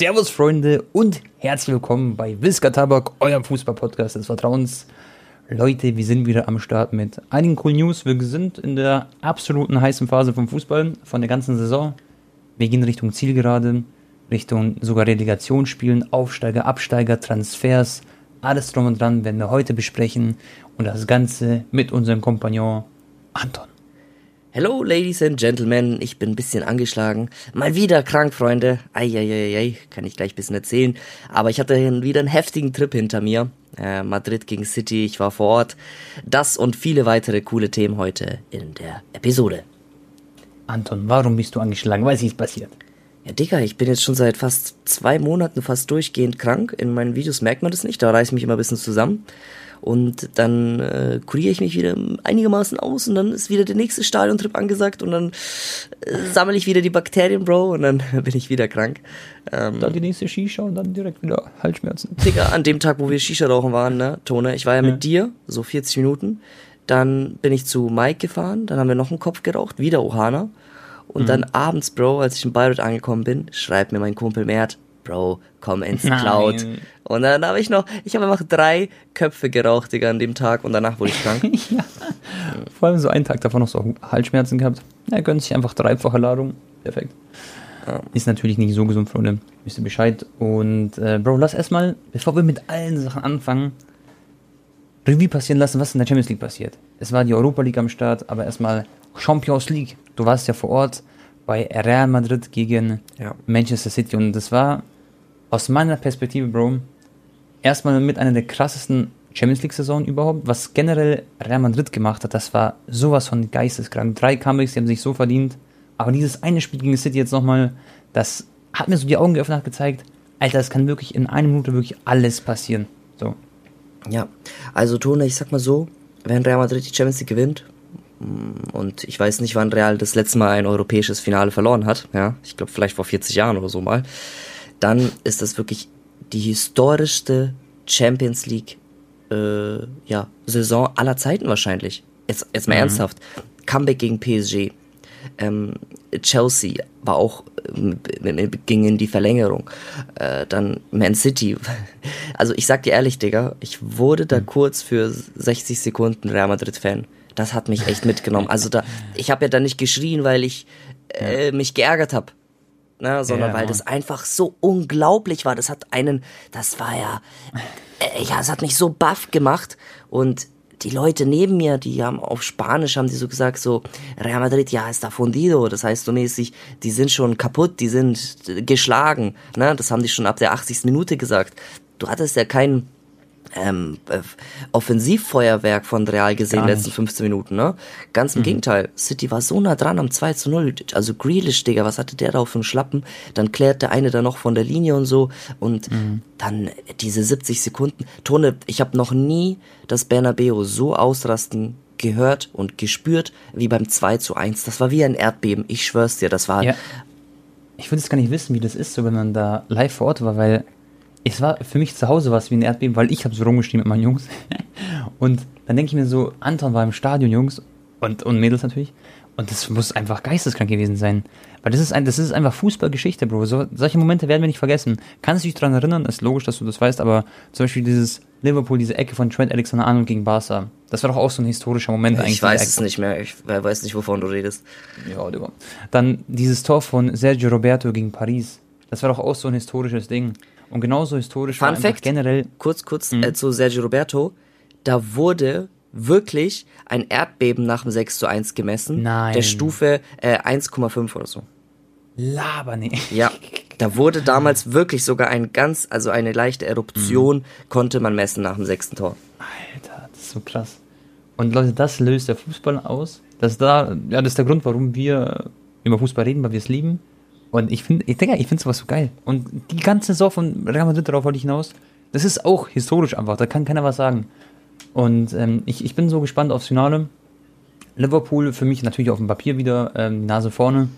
Servus, Freunde, und herzlich willkommen bei Wiska Tabak, eurem Fußball-Podcast des Vertrauens. Leute, wir sind wieder am Start mit einigen coolen News. Wir sind in der absoluten heißen Phase vom Fußball, von der ganzen Saison. Wir gehen Richtung Zielgerade, Richtung sogar Relegationsspielen, Aufsteiger, Absteiger, Transfers, alles drum und dran werden wir heute besprechen und das Ganze mit unserem Kompagnon Anton. Hello, Ladies and Gentlemen, ich bin ein bisschen angeschlagen. Mal wieder krank, Freunde. Eieiei, kann ich gleich ein bisschen erzählen. Aber ich hatte wieder einen heftigen Trip hinter mir. Äh, Madrid gegen City, ich war vor Ort. Das und viele weitere coole Themen heute in der Episode. Anton, warum bist du angeschlagen? Was ist passiert? Ja, Digga, ich bin jetzt schon seit fast zwei Monaten fast durchgehend krank. In meinen Videos merkt man das nicht, da reiß ich mich immer ein bisschen zusammen. Und dann äh, kuriere ich mich wieder einigermaßen aus und dann ist wieder der nächste Stadiontrip angesagt und dann äh, sammle ich wieder die Bakterien, Bro, und dann bin ich wieder krank. Ähm, dann die nächste Shisha und dann direkt wieder Halsschmerzen. Digga, an dem Tag, wo wir Shisha rauchen waren, ne, Tone, ich war ja, ja. mit dir, so 40 Minuten. Dann bin ich zu Mike gefahren, dann haben wir noch einen Kopf geraucht, wieder Ohana. Und mhm. dann abends, Bro, als ich in Bayreuth angekommen bin, schreibt mir mein Kumpel Mert, Bro, komm ins Cloud. Nein. Und dann habe ich noch, ich habe einfach drei Köpfe geraucht, Digga, an dem Tag und danach wurde ich krank. ja. Vor allem so einen Tag davon noch so Halsschmerzen gehabt. Er gönnt sich einfach dreifache Ladung. Perfekt. Ja. Ist natürlich nicht so gesund, Freunde. Wisst ihr Bescheid. Und äh, Bro, lass erstmal, bevor wir mit allen Sachen anfangen, Revue passieren lassen, was in der Champions League passiert. Es war die Europa League am Start, aber erstmal Champions League. Du warst ja vor Ort bei Real Madrid gegen ja. Manchester City und das war aus meiner Perspektive, Bro, erstmal mit einer der krassesten Champions League-Saisonen überhaupt. Was generell Real Madrid gemacht hat, das war sowas von geisteskrank. Drei Comebacks, die haben sich so verdient. Aber dieses eine Spiel gegen City jetzt nochmal, das hat mir so die Augen geöffnet, hat gezeigt, Alter, es kann wirklich in einer Minute wirklich alles passieren. So. Ja, also Tone, ich sag mal so, wenn Real Madrid die Champions League gewinnt, mm, und ich weiß nicht, wann Real das letzte Mal ein europäisches Finale verloren hat, ja, ich glaube vielleicht vor 40 Jahren oder so mal, dann ist das wirklich die historischste Champions League äh, ja, Saison aller Zeiten wahrscheinlich. Jetzt, jetzt mal mhm. ernsthaft. Comeback gegen PSG. Ähm, Chelsea war auch äh, ging in die Verlängerung. Äh, dann Man City. Also ich sag dir ehrlich, Digga, ich wurde da mhm. kurz für 60 Sekunden Real Madrid Fan. Das hat mich echt mitgenommen. Also da, ich habe ja da nicht geschrien, weil ich äh, mich geärgert habe ne, sondern ja. weil das einfach so unglaublich war. Das hat einen, das war ja, äh, ja, es hat mich so baff gemacht und die Leute neben mir, die haben auf Spanisch haben die so gesagt so Real Madrid ja está fundido, das heißt so mäßig, die sind schon kaputt, die sind geschlagen, ne, das haben die schon ab der 80. Minute gesagt. Du hattest ja keinen ähm, äh, Offensivfeuerwerk von Real gesehen, letzten 15 Minuten, ne? Ganz im mhm. Gegenteil. City war so nah dran am 2 zu 0. Also Grealish, Digga, was hatte der da auf dem Schlappen? Dann klärt der eine da noch von der Linie und so. Und mhm. dann diese 70 Sekunden. Tone, ich habe noch nie das Bernabeo so ausrasten gehört und gespürt wie beim 2 zu 1. Das war wie ein Erdbeben. Ich schwör's dir, das war. Ja. Ich würde jetzt gar nicht wissen, wie das ist, so wenn man da live vor Ort war, weil es war für mich zu Hause was wie ein Erdbeben, weil ich habe so rumgeschrieben mit meinen Jungs. Und dann denke ich mir so, Anton war im Stadion, Jungs und, und Mädels natürlich. Und das muss einfach geisteskrank gewesen sein. Weil das ist, ein, das ist einfach Fußballgeschichte, Bro. So, solche Momente werden wir nicht vergessen. Kannst du dich daran erinnern? Ist logisch, dass du das weißt, aber zum Beispiel dieses Liverpool, diese Ecke von Trent Alexander-Arnold gegen Barca. Das war doch auch so ein historischer Moment ich eigentlich. Ich weiß es nicht mehr. Ich weiß nicht, wovon du redest. Ja, du. Dann dieses Tor von Sergio Roberto gegen Paris. Das war doch auch so ein historisches Ding. Und genauso historisch Fun war Fact, generell. Kurz, kurz mhm. äh, zu Sergio Roberto. Da wurde wirklich ein Erdbeben nach dem 6 zu 1 gemessen. Nein. Der Stufe äh, 1,5 oder so. Laber nicht. Ja. Da wurde damals wirklich sogar ein ganz, also eine leichte Eruption mhm. konnte man messen nach dem sechsten Tor. Alter, das ist so krass. Und Leute, das löst der Fußball aus. Das ist da, ja, das ist der Grund, warum wir über Fußball reden, weil wir es lieben. Und ich finde, ich denke, ich finde sowas so geil. Und die ganze Saison von Real Madrid, darauf wollte ich hinaus, das ist auch historisch einfach, da kann keiner was sagen. Und ähm, ich, ich bin so gespannt aufs Finale. Liverpool für mich natürlich auf dem Papier wieder ähm, Nase vorne.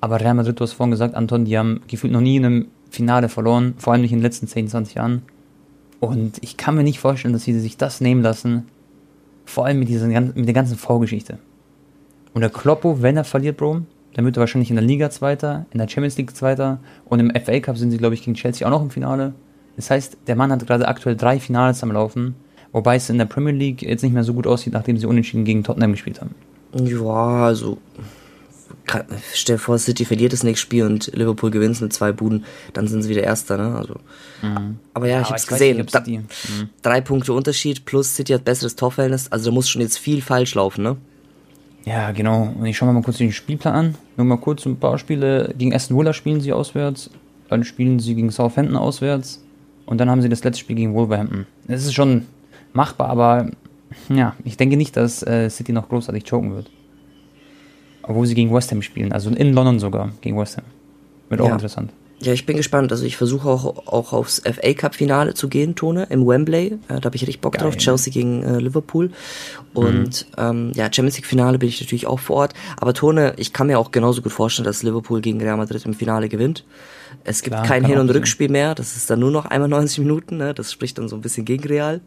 Aber Real Madrid, du hast vorhin gesagt, Anton, die haben gefühlt noch nie in einem Finale verloren, vor allem nicht in den letzten 10, 20 Jahren. Und ich kann mir nicht vorstellen, dass sie sich das nehmen lassen, vor allem mit, dieser, mit der ganzen Vorgeschichte. Und der Kloppo, wenn er verliert, Bro, dann wird er wahrscheinlich in der Liga Zweiter, in der Champions League Zweiter und im FA Cup sind sie, glaube ich, gegen Chelsea auch noch im Finale. Das heißt, der Mann hat gerade aktuell drei Finals am Laufen, wobei es in der Premier League jetzt nicht mehr so gut aussieht, nachdem sie unentschieden gegen Tottenham gespielt haben. Ja, also stell dir vor, City verliert das nächste Spiel und Liverpool gewinnt mit zwei Buden, dann sind sie wieder Erster, ne? Also. Mhm. Aber ja, ich ja, hab's gesehen. Nicht, da, mhm. Drei Punkte Unterschied plus City hat besseres Torverhältnis, also da muss schon jetzt viel falsch laufen, ne? Ja, genau. Und ich schaue mal kurz den Spielplan an. Nur mal kurz ein paar Spiele. Gegen Aston Villa spielen sie auswärts. Dann spielen sie gegen Southampton auswärts. Und dann haben sie das letzte Spiel gegen Wolverhampton. Es ist schon machbar, aber ja, ich denke nicht, dass äh, City noch großartig choken wird. Obwohl sie gegen West Ham spielen. Also in London sogar gegen West Ham. Wird auch interessant. Ja, ich bin gespannt. Also ich versuche auch, auch aufs FA Cup Finale zu gehen, Tone, im Wembley. Äh, da habe ich richtig Bock Geil. drauf. Chelsea gegen äh, Liverpool. Und mhm. ähm, ja, Champions League Finale bin ich natürlich auch vor Ort. Aber Tone, ich kann mir auch genauso gut vorstellen, dass Liverpool gegen Real Madrid im Finale gewinnt. Es gibt Klar, kein Hin- und Rückspiel mehr. Das ist dann nur noch einmal 90 Minuten. Ne? Das spricht dann so ein bisschen gegen Real.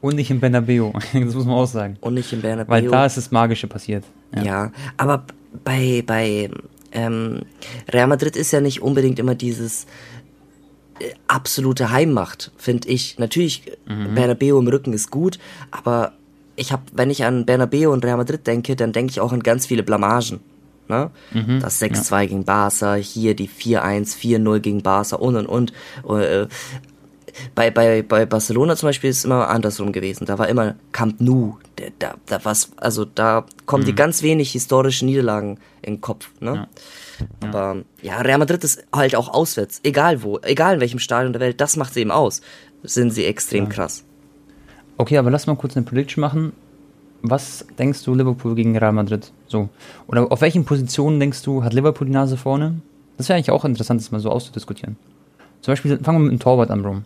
Und nicht im Bernabeu, das muss man auch sagen. Und nicht im Bernabeu. Weil da ist das Magische passiert. Ja, ja aber bei, bei ähm, Real Madrid ist ja nicht unbedingt immer dieses äh, absolute Heimmacht, finde ich. Natürlich, mhm. Bernabeu im Rücken ist gut, aber ich habe, wenn ich an Bernabeu und Real Madrid denke, dann denke ich auch an ganz viele Blamagen. Ne? Mhm, das 6-2 ja. gegen Barca, hier die 4-1, 4-0 gegen Barca und und und. Äh, bei, bei, bei Barcelona zum Beispiel ist es immer andersrum gewesen. Da war immer Camp Nou. Da, da, was, also da kommen mhm. die ganz wenig historische Niederlagen in den Kopf. Ne? Ja. Ja. Aber ja, Real Madrid ist halt auch auswärts. Egal wo, egal in welchem Stadion der Welt, das macht sie eben aus. Sind sie extrem ja. krass. Okay, aber lass mal kurz eine Prediction machen. Was denkst du Liverpool gegen Real Madrid? So. Oder auf welchen Positionen denkst du, hat Liverpool die Nase vorne? Das wäre eigentlich auch interessant, das mal so auszudiskutieren. Zum Beispiel, fangen wir mit dem Torwart an, Bro.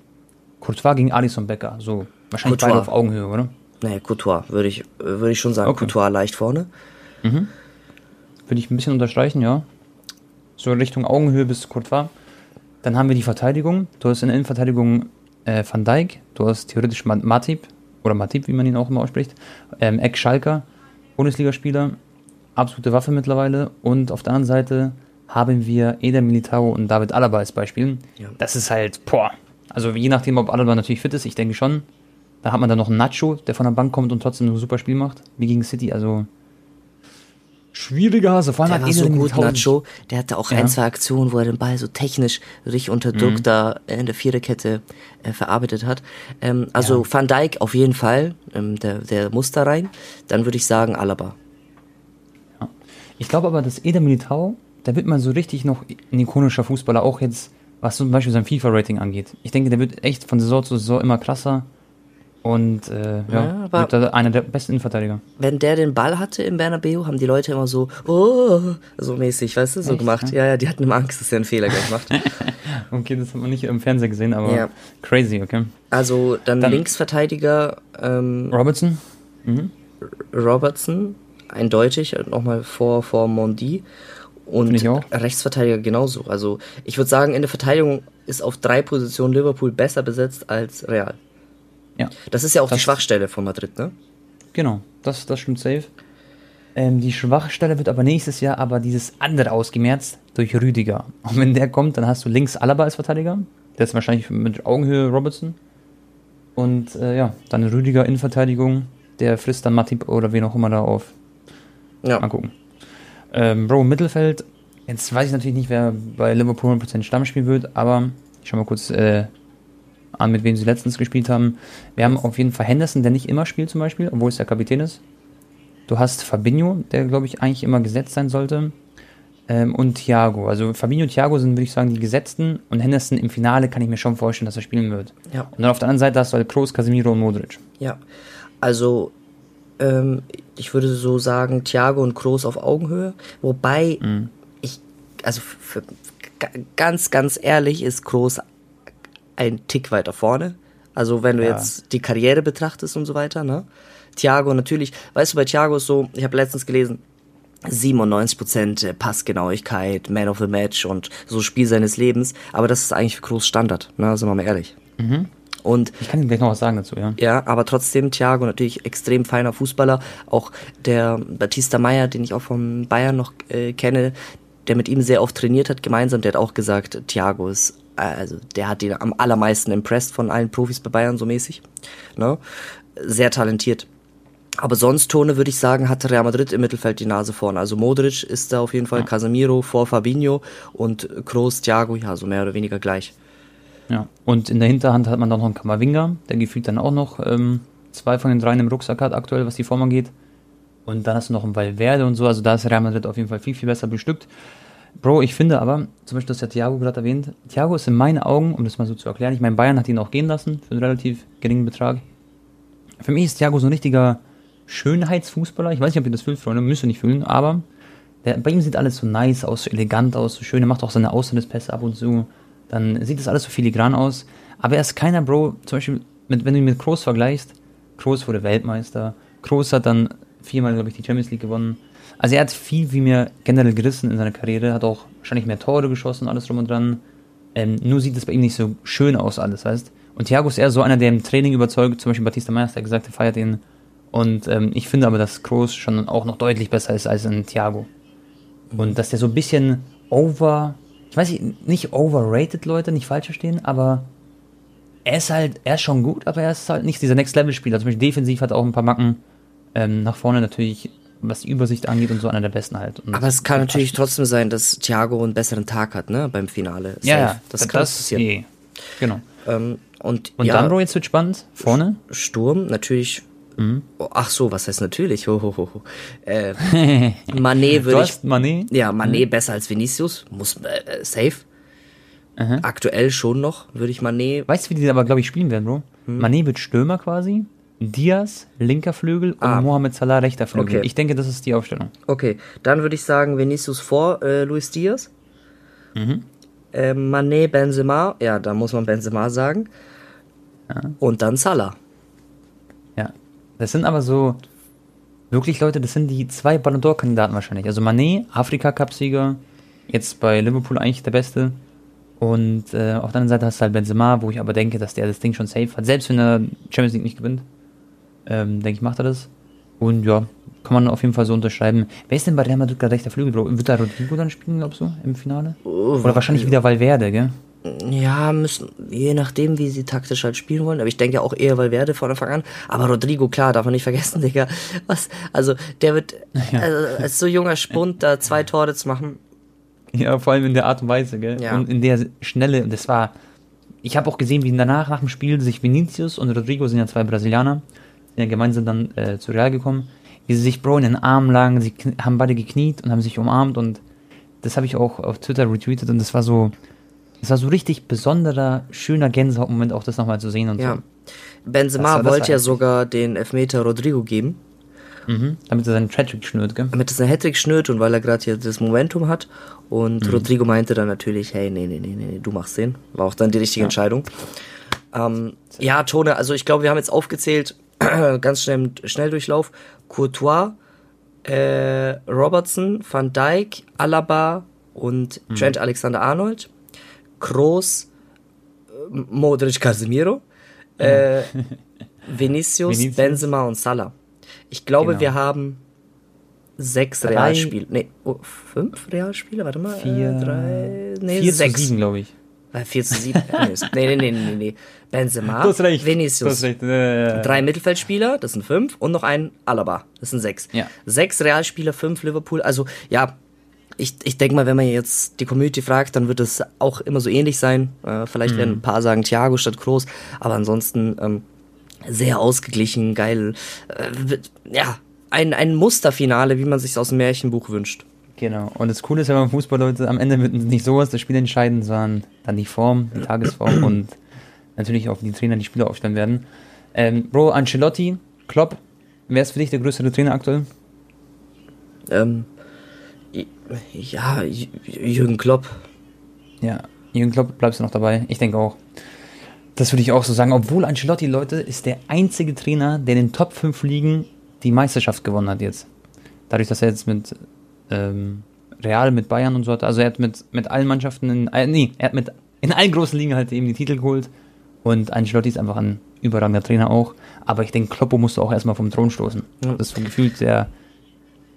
Courtois gegen Alisson Becker. So, wahrscheinlich Courtois. beide auf Augenhöhe, oder? Nee, Courtois, würde ich, würde ich schon sagen. Okay. Courtois leicht vorne. Mhm. Würde ich ein bisschen unterstreichen, ja. So Richtung Augenhöhe bis Courtois. Dann haben wir die Verteidigung. Du hast in der Innenverteidigung äh, Van Dijk, du hast theoretisch Matip, oder Matip, wie man ihn auch immer ausspricht, ähm, Eck Schalker, Bundesligaspieler, absolute Waffe mittlerweile. Und auf der anderen Seite haben wir Eder Militao und David Alaba als Beispiel. Ja. Das ist halt, boah, also je nachdem, ob Alaba natürlich fit ist, ich denke schon. Da hat man dann noch einen Nacho, der von der Bank kommt und trotzdem ein super Spiel macht, wie gegen City. Also schwieriger Hase. Vor allem der war so gut, Nacho. Der hatte auch ja. ein, zwei Aktionen, wo er den Ball so technisch richtig unter Druck mhm. da in der Viererkette äh, verarbeitet hat. Ähm, also ja. Van Dijk auf jeden Fall, ähm, der, der muss da rein. Dann würde ich sagen Alaba. Ja. Ich glaube aber, dass Eder Militao, da wird man so richtig noch ein ikonischer Fußballer, auch jetzt was zum Beispiel sein FIFA-Rating angeht. Ich denke, der wird echt von Saison zu Saison immer krasser. Und äh, ja, ja da einer der besten Innenverteidiger. Wenn der den Ball hatte im Bernabeu, haben die Leute immer so, oh, so mäßig, weißt du, so echt, gemacht. Ja? ja, ja, die hatten immer Angst, dass er einen Fehler gemacht. okay, das hat man nicht im Fernseher gesehen, aber ja. crazy, okay. Also dann, dann Linksverteidiger ähm, Robertson. Mhm. Robertson, eindeutig, nochmal vor, vor Mondi. Und Rechtsverteidiger genauso. Also ich würde sagen, in der Verteidigung ist auf drei Positionen Liverpool besser besetzt als Real. Ja. Das ist ja auch das die Schwachstelle von Madrid, ne? Genau, das, das stimmt safe. Ähm, die Schwachstelle wird aber nächstes Jahr aber dieses andere ausgemerzt durch Rüdiger. Und wenn der kommt, dann hast du links Alaba als Verteidiger. Der ist wahrscheinlich mit Augenhöhe Robertson. Und äh, ja, dann Rüdiger in Verteidigung. Der frisst dann Matip oder wen auch immer da auf. Ja. Mal gucken. Ähm, Bro, Mittelfeld. Jetzt weiß ich natürlich nicht, wer bei Liverpool 100% Stammspiel wird, aber ich schau mal kurz äh, an, mit wem sie letztens gespielt haben. Wir haben auf jeden Fall Henderson, der nicht immer spielt zum Beispiel, obwohl es der Kapitän ist. Du hast Fabinho, der glaube ich eigentlich immer gesetzt sein sollte. Ähm, und Thiago. Also Fabinho und Thiago sind, würde ich sagen, die Gesetzten. Und Henderson im Finale kann ich mir schon vorstellen, dass er spielen wird. Ja. Und dann auf der anderen Seite hast du halt Kroos, Casemiro und Modric. Ja. Also ähm, ich würde so sagen, Thiago und Kroos auf Augenhöhe. Wobei mhm. ich, also für, ganz, ganz ehrlich ist Kroos ein Tick weiter vorne. Also wenn du ja. jetzt die Karriere betrachtest und so weiter, ne? Thiago natürlich, weißt du, bei Thiago ist so, ich habe letztens gelesen, 97% Passgenauigkeit, Man of the Match und so Spiel seines Lebens, aber das ist eigentlich für Kroos Standard, ne? Sind wir mal ehrlich. Mhm. Und ich kann Ihnen gleich noch was sagen dazu, ja. Ja, aber trotzdem Thiago natürlich extrem feiner Fußballer. Auch der Batista Meyer, den ich auch von Bayern noch äh, kenne, der mit ihm sehr oft trainiert hat gemeinsam, der hat auch gesagt, Thiago ist, also der hat ihn am allermeisten impressed von allen Profis bei Bayern so mäßig. Ne? Sehr talentiert. Aber sonst, Tone, würde ich sagen, hat Real Madrid im Mittelfeld die Nase vorne. Also Modric ist da auf jeden Fall, ja. Casemiro vor Fabinho und Kroos, Thiago, ja, so mehr oder weniger gleich. Ja, und in der Hinterhand hat man dann noch einen Kamavinga, der gefühlt dann auch noch ähm, zwei von den dreien im Rucksack hat aktuell, was die Form angeht. Und dann hast du noch einen Valverde und so, also da ist Real Madrid auf jeden Fall viel, viel besser bestückt. Bro, ich finde aber, zum Beispiel, das hat Thiago gerade erwähnt, Thiago ist in meinen Augen, um das mal so zu erklären, ich meine, Bayern hat ihn auch gehen lassen für einen relativ geringen Betrag. Für mich ist Thiago so ein richtiger Schönheitsfußballer. Ich weiß nicht, ob ihr das fühlt, Freunde, müsst ihr nicht fühlen, aber der, bei ihm sieht alles so nice aus, so elegant aus, so schön. Er macht auch seine Auslandspässe ab und zu. Dann sieht das alles so filigran aus. Aber er ist keiner, Bro, zum Beispiel, mit, wenn du ihn mit Kroos vergleichst, Kroos wurde Weltmeister. Kroos hat dann viermal, glaube ich, die Champions League gewonnen. Also er hat viel wie mir generell gerissen in seiner Karriere, hat auch wahrscheinlich mehr Tore geschossen, alles drum und dran. Ähm, nur sieht es bei ihm nicht so schön aus, alles, weißt Und Thiago ist eher so einer, der im Training überzeugt, zum Beispiel Batista Meister, der gesagt, er feiert ihn und ähm, ich finde aber, dass Kroos schon auch noch deutlich besser ist als ein Thiago. Und dass der so ein bisschen over, ich weiß nicht, nicht overrated, Leute, nicht falsch verstehen, aber er ist halt, er ist schon gut, aber er ist halt nicht dieser Next-Level-Spieler. Zum Beispiel defensiv hat er auch ein paar Macken. Ähm, nach vorne natürlich, was die Übersicht angeht und so, einer der besten halt. Und aber es kann natürlich trotzdem sein, dass Thiago einen besseren Tag hat, ne, beim Finale. Safe. Ja, ja, das, das kann das passieren. Eh. Genau. Ähm, und und ja, dann, Bro, jetzt wird spannend. Vorne? Sturm, natürlich Mhm. Ach so, was heißt natürlich? Ho, ho, ho. Äh, Mané würde ich. Mané? Ja, Mané mhm. besser als Vinicius. Muss äh, safe. Aha. Aktuell schon noch, würde ich Mané. Weißt du, wie die aber, glaube ich, spielen werden, Bro? Hm. Mané wird Stürmer quasi. Diaz, linker Flügel und ah. Mohamed Salah, rechter Flügel. Okay. Ich denke, das ist die Aufstellung. Okay, dann würde ich sagen, Vinicius vor äh, Luis Diaz. Mhm. Äh, Mané, Benzema, ja, da muss man Benzema sagen. Ja. Und dann Salah. Das sind aber so wirklich Leute, das sind die zwei Ballon d'Or-Kandidaten wahrscheinlich. Also Manet, Afrika-Cup-Sieger, jetzt bei Liverpool eigentlich der Beste. Und äh, auf der anderen Seite hast du halt Benzema, wo ich aber denke, dass der das Ding schon safe hat. Selbst wenn er Champions League nicht gewinnt, ähm, denke ich, macht er das. Und ja, kann man auf jeden Fall so unterschreiben. Wer ist denn bei Real Madrid gerade rechter Flügel? Wird da Rodrigo dann spielen, glaubst du, im Finale? Oh, Oder wahrscheinlich wieder Valverde, gell? Ja, müssen, je nachdem, wie sie taktisch halt spielen wollen. Aber ich denke ja auch eher Valverde von Anfang an. Aber Rodrigo, klar, darf man nicht vergessen, Digga. Was? Also, der wird, ja. also, als so junger Spund da zwei Tore zu machen. Ja, vor allem in der Art und Weise, gell? Ja. Und in der Schnelle, und das war, ich habe auch gesehen, wie danach, nach dem Spiel, sich Vinicius und Rodrigo sind ja zwei Brasilianer, ja gemeinsam dann äh, zu Real gekommen, wie sie sich, Bro, in den Arm lagen, sie haben beide gekniet und haben sich umarmt und das habe ich auch auf Twitter retweetet und das war so, es war so richtig besonderer, schöner Gänsehautmoment, auch das nochmal zu sehen und ja. so. Benzema wollte ja sogar den Elfmeter Rodrigo geben. Mhm, damit er seinen Hattrick schnürt, gell? Damit er seinen Hattrick schnürt und weil er gerade hier das Momentum hat. Und mhm. Rodrigo meinte dann natürlich, hey, nee, nee, nee, nee, du machst den. War auch dann die richtige ja. Entscheidung. Ähm, ja, Tone, also ich glaube, wir haben jetzt aufgezählt, ganz schnell im Schnelldurchlauf, Courtois, äh, Robertson, Van Dijk, Alaba und mhm. Trent Alexander-Arnold. Kroos, Modric, Casemiro, äh, Vinicius, Vinicius, Benzema und Salah. Ich glaube, genau. wir haben sechs Realspiele. Nee, oh, fünf Realspiele? Warte mal. Vier, äh, drei, nee, vier sechs. glaube ich. Äh, vier zu sieben. nee, nee, nee, nee, nee. Benzema, recht, Vinicius. Recht, äh, drei Mittelfeldspieler, das sind fünf. Und noch ein Alaba, das sind sechs. Ja. Sechs Realspieler, fünf Liverpool. Also, ja, ich, ich denke mal, wenn man jetzt die Community fragt, dann wird es auch immer so ähnlich sein. Äh, vielleicht mhm. werden ein paar sagen Thiago statt Groß, aber ansonsten ähm, sehr ausgeglichen, geil. Äh, ja, ein, ein Musterfinale, wie man sich aus dem Märchenbuch wünscht. Genau. Und das Coole ist ja beim Fußball, Leute, am Ende wird nicht sowas das Spiel entscheiden, sondern dann die Form, die Tagesform und natürlich auch die Trainer, die Spieler aufstellen werden. Ähm, Bro, Ancelotti, Klopp, wer ist für dich der größere Trainer aktuell? Ähm, ja, Jürgen Klopp. Ja, Jürgen Klopp bleibst du noch dabei. Ich denke auch. Das würde ich auch so sagen. Obwohl Ancelotti, Leute, ist der einzige Trainer, der in den Top 5 Ligen die Meisterschaft gewonnen hat jetzt. Dadurch, dass er jetzt mit ähm, Real, mit Bayern und so hat. Also er hat mit, mit allen Mannschaften, in, äh, nee, er hat mit in allen großen Ligen halt eben die Titel geholt. Und Ancelotti ist einfach ein überragender Trainer auch. Aber ich denke, Kloppo musste auch erstmal vom Thron stoßen. Ja. Das ist gefühlt der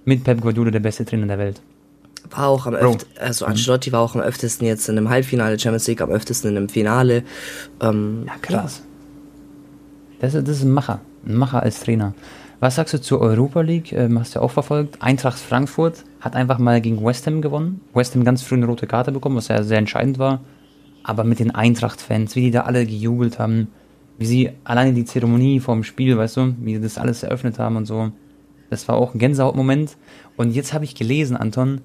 mit Pep Guardiola der beste Trainer der Welt. War auch am öftesten, also Ancelotti war auch am öftesten jetzt in einem Halbfinale Champions League, am öftesten in einem Finale. Ähm, ja, krass. Das, ist, das ist ein Macher. Ein Macher als Trainer. Was sagst du zur Europa League? Ähm, hast du ja auch verfolgt. Eintracht Frankfurt hat einfach mal gegen West Ham gewonnen. West Ham ganz früh eine rote Karte bekommen, was ja sehr entscheidend war. Aber mit den Eintracht-Fans, wie die da alle gejubelt haben, wie sie alleine die Zeremonie vorm Spiel, weißt du, wie sie das alles eröffnet haben und so. Das war auch ein Gänsehautmoment. Und jetzt habe ich gelesen, Anton,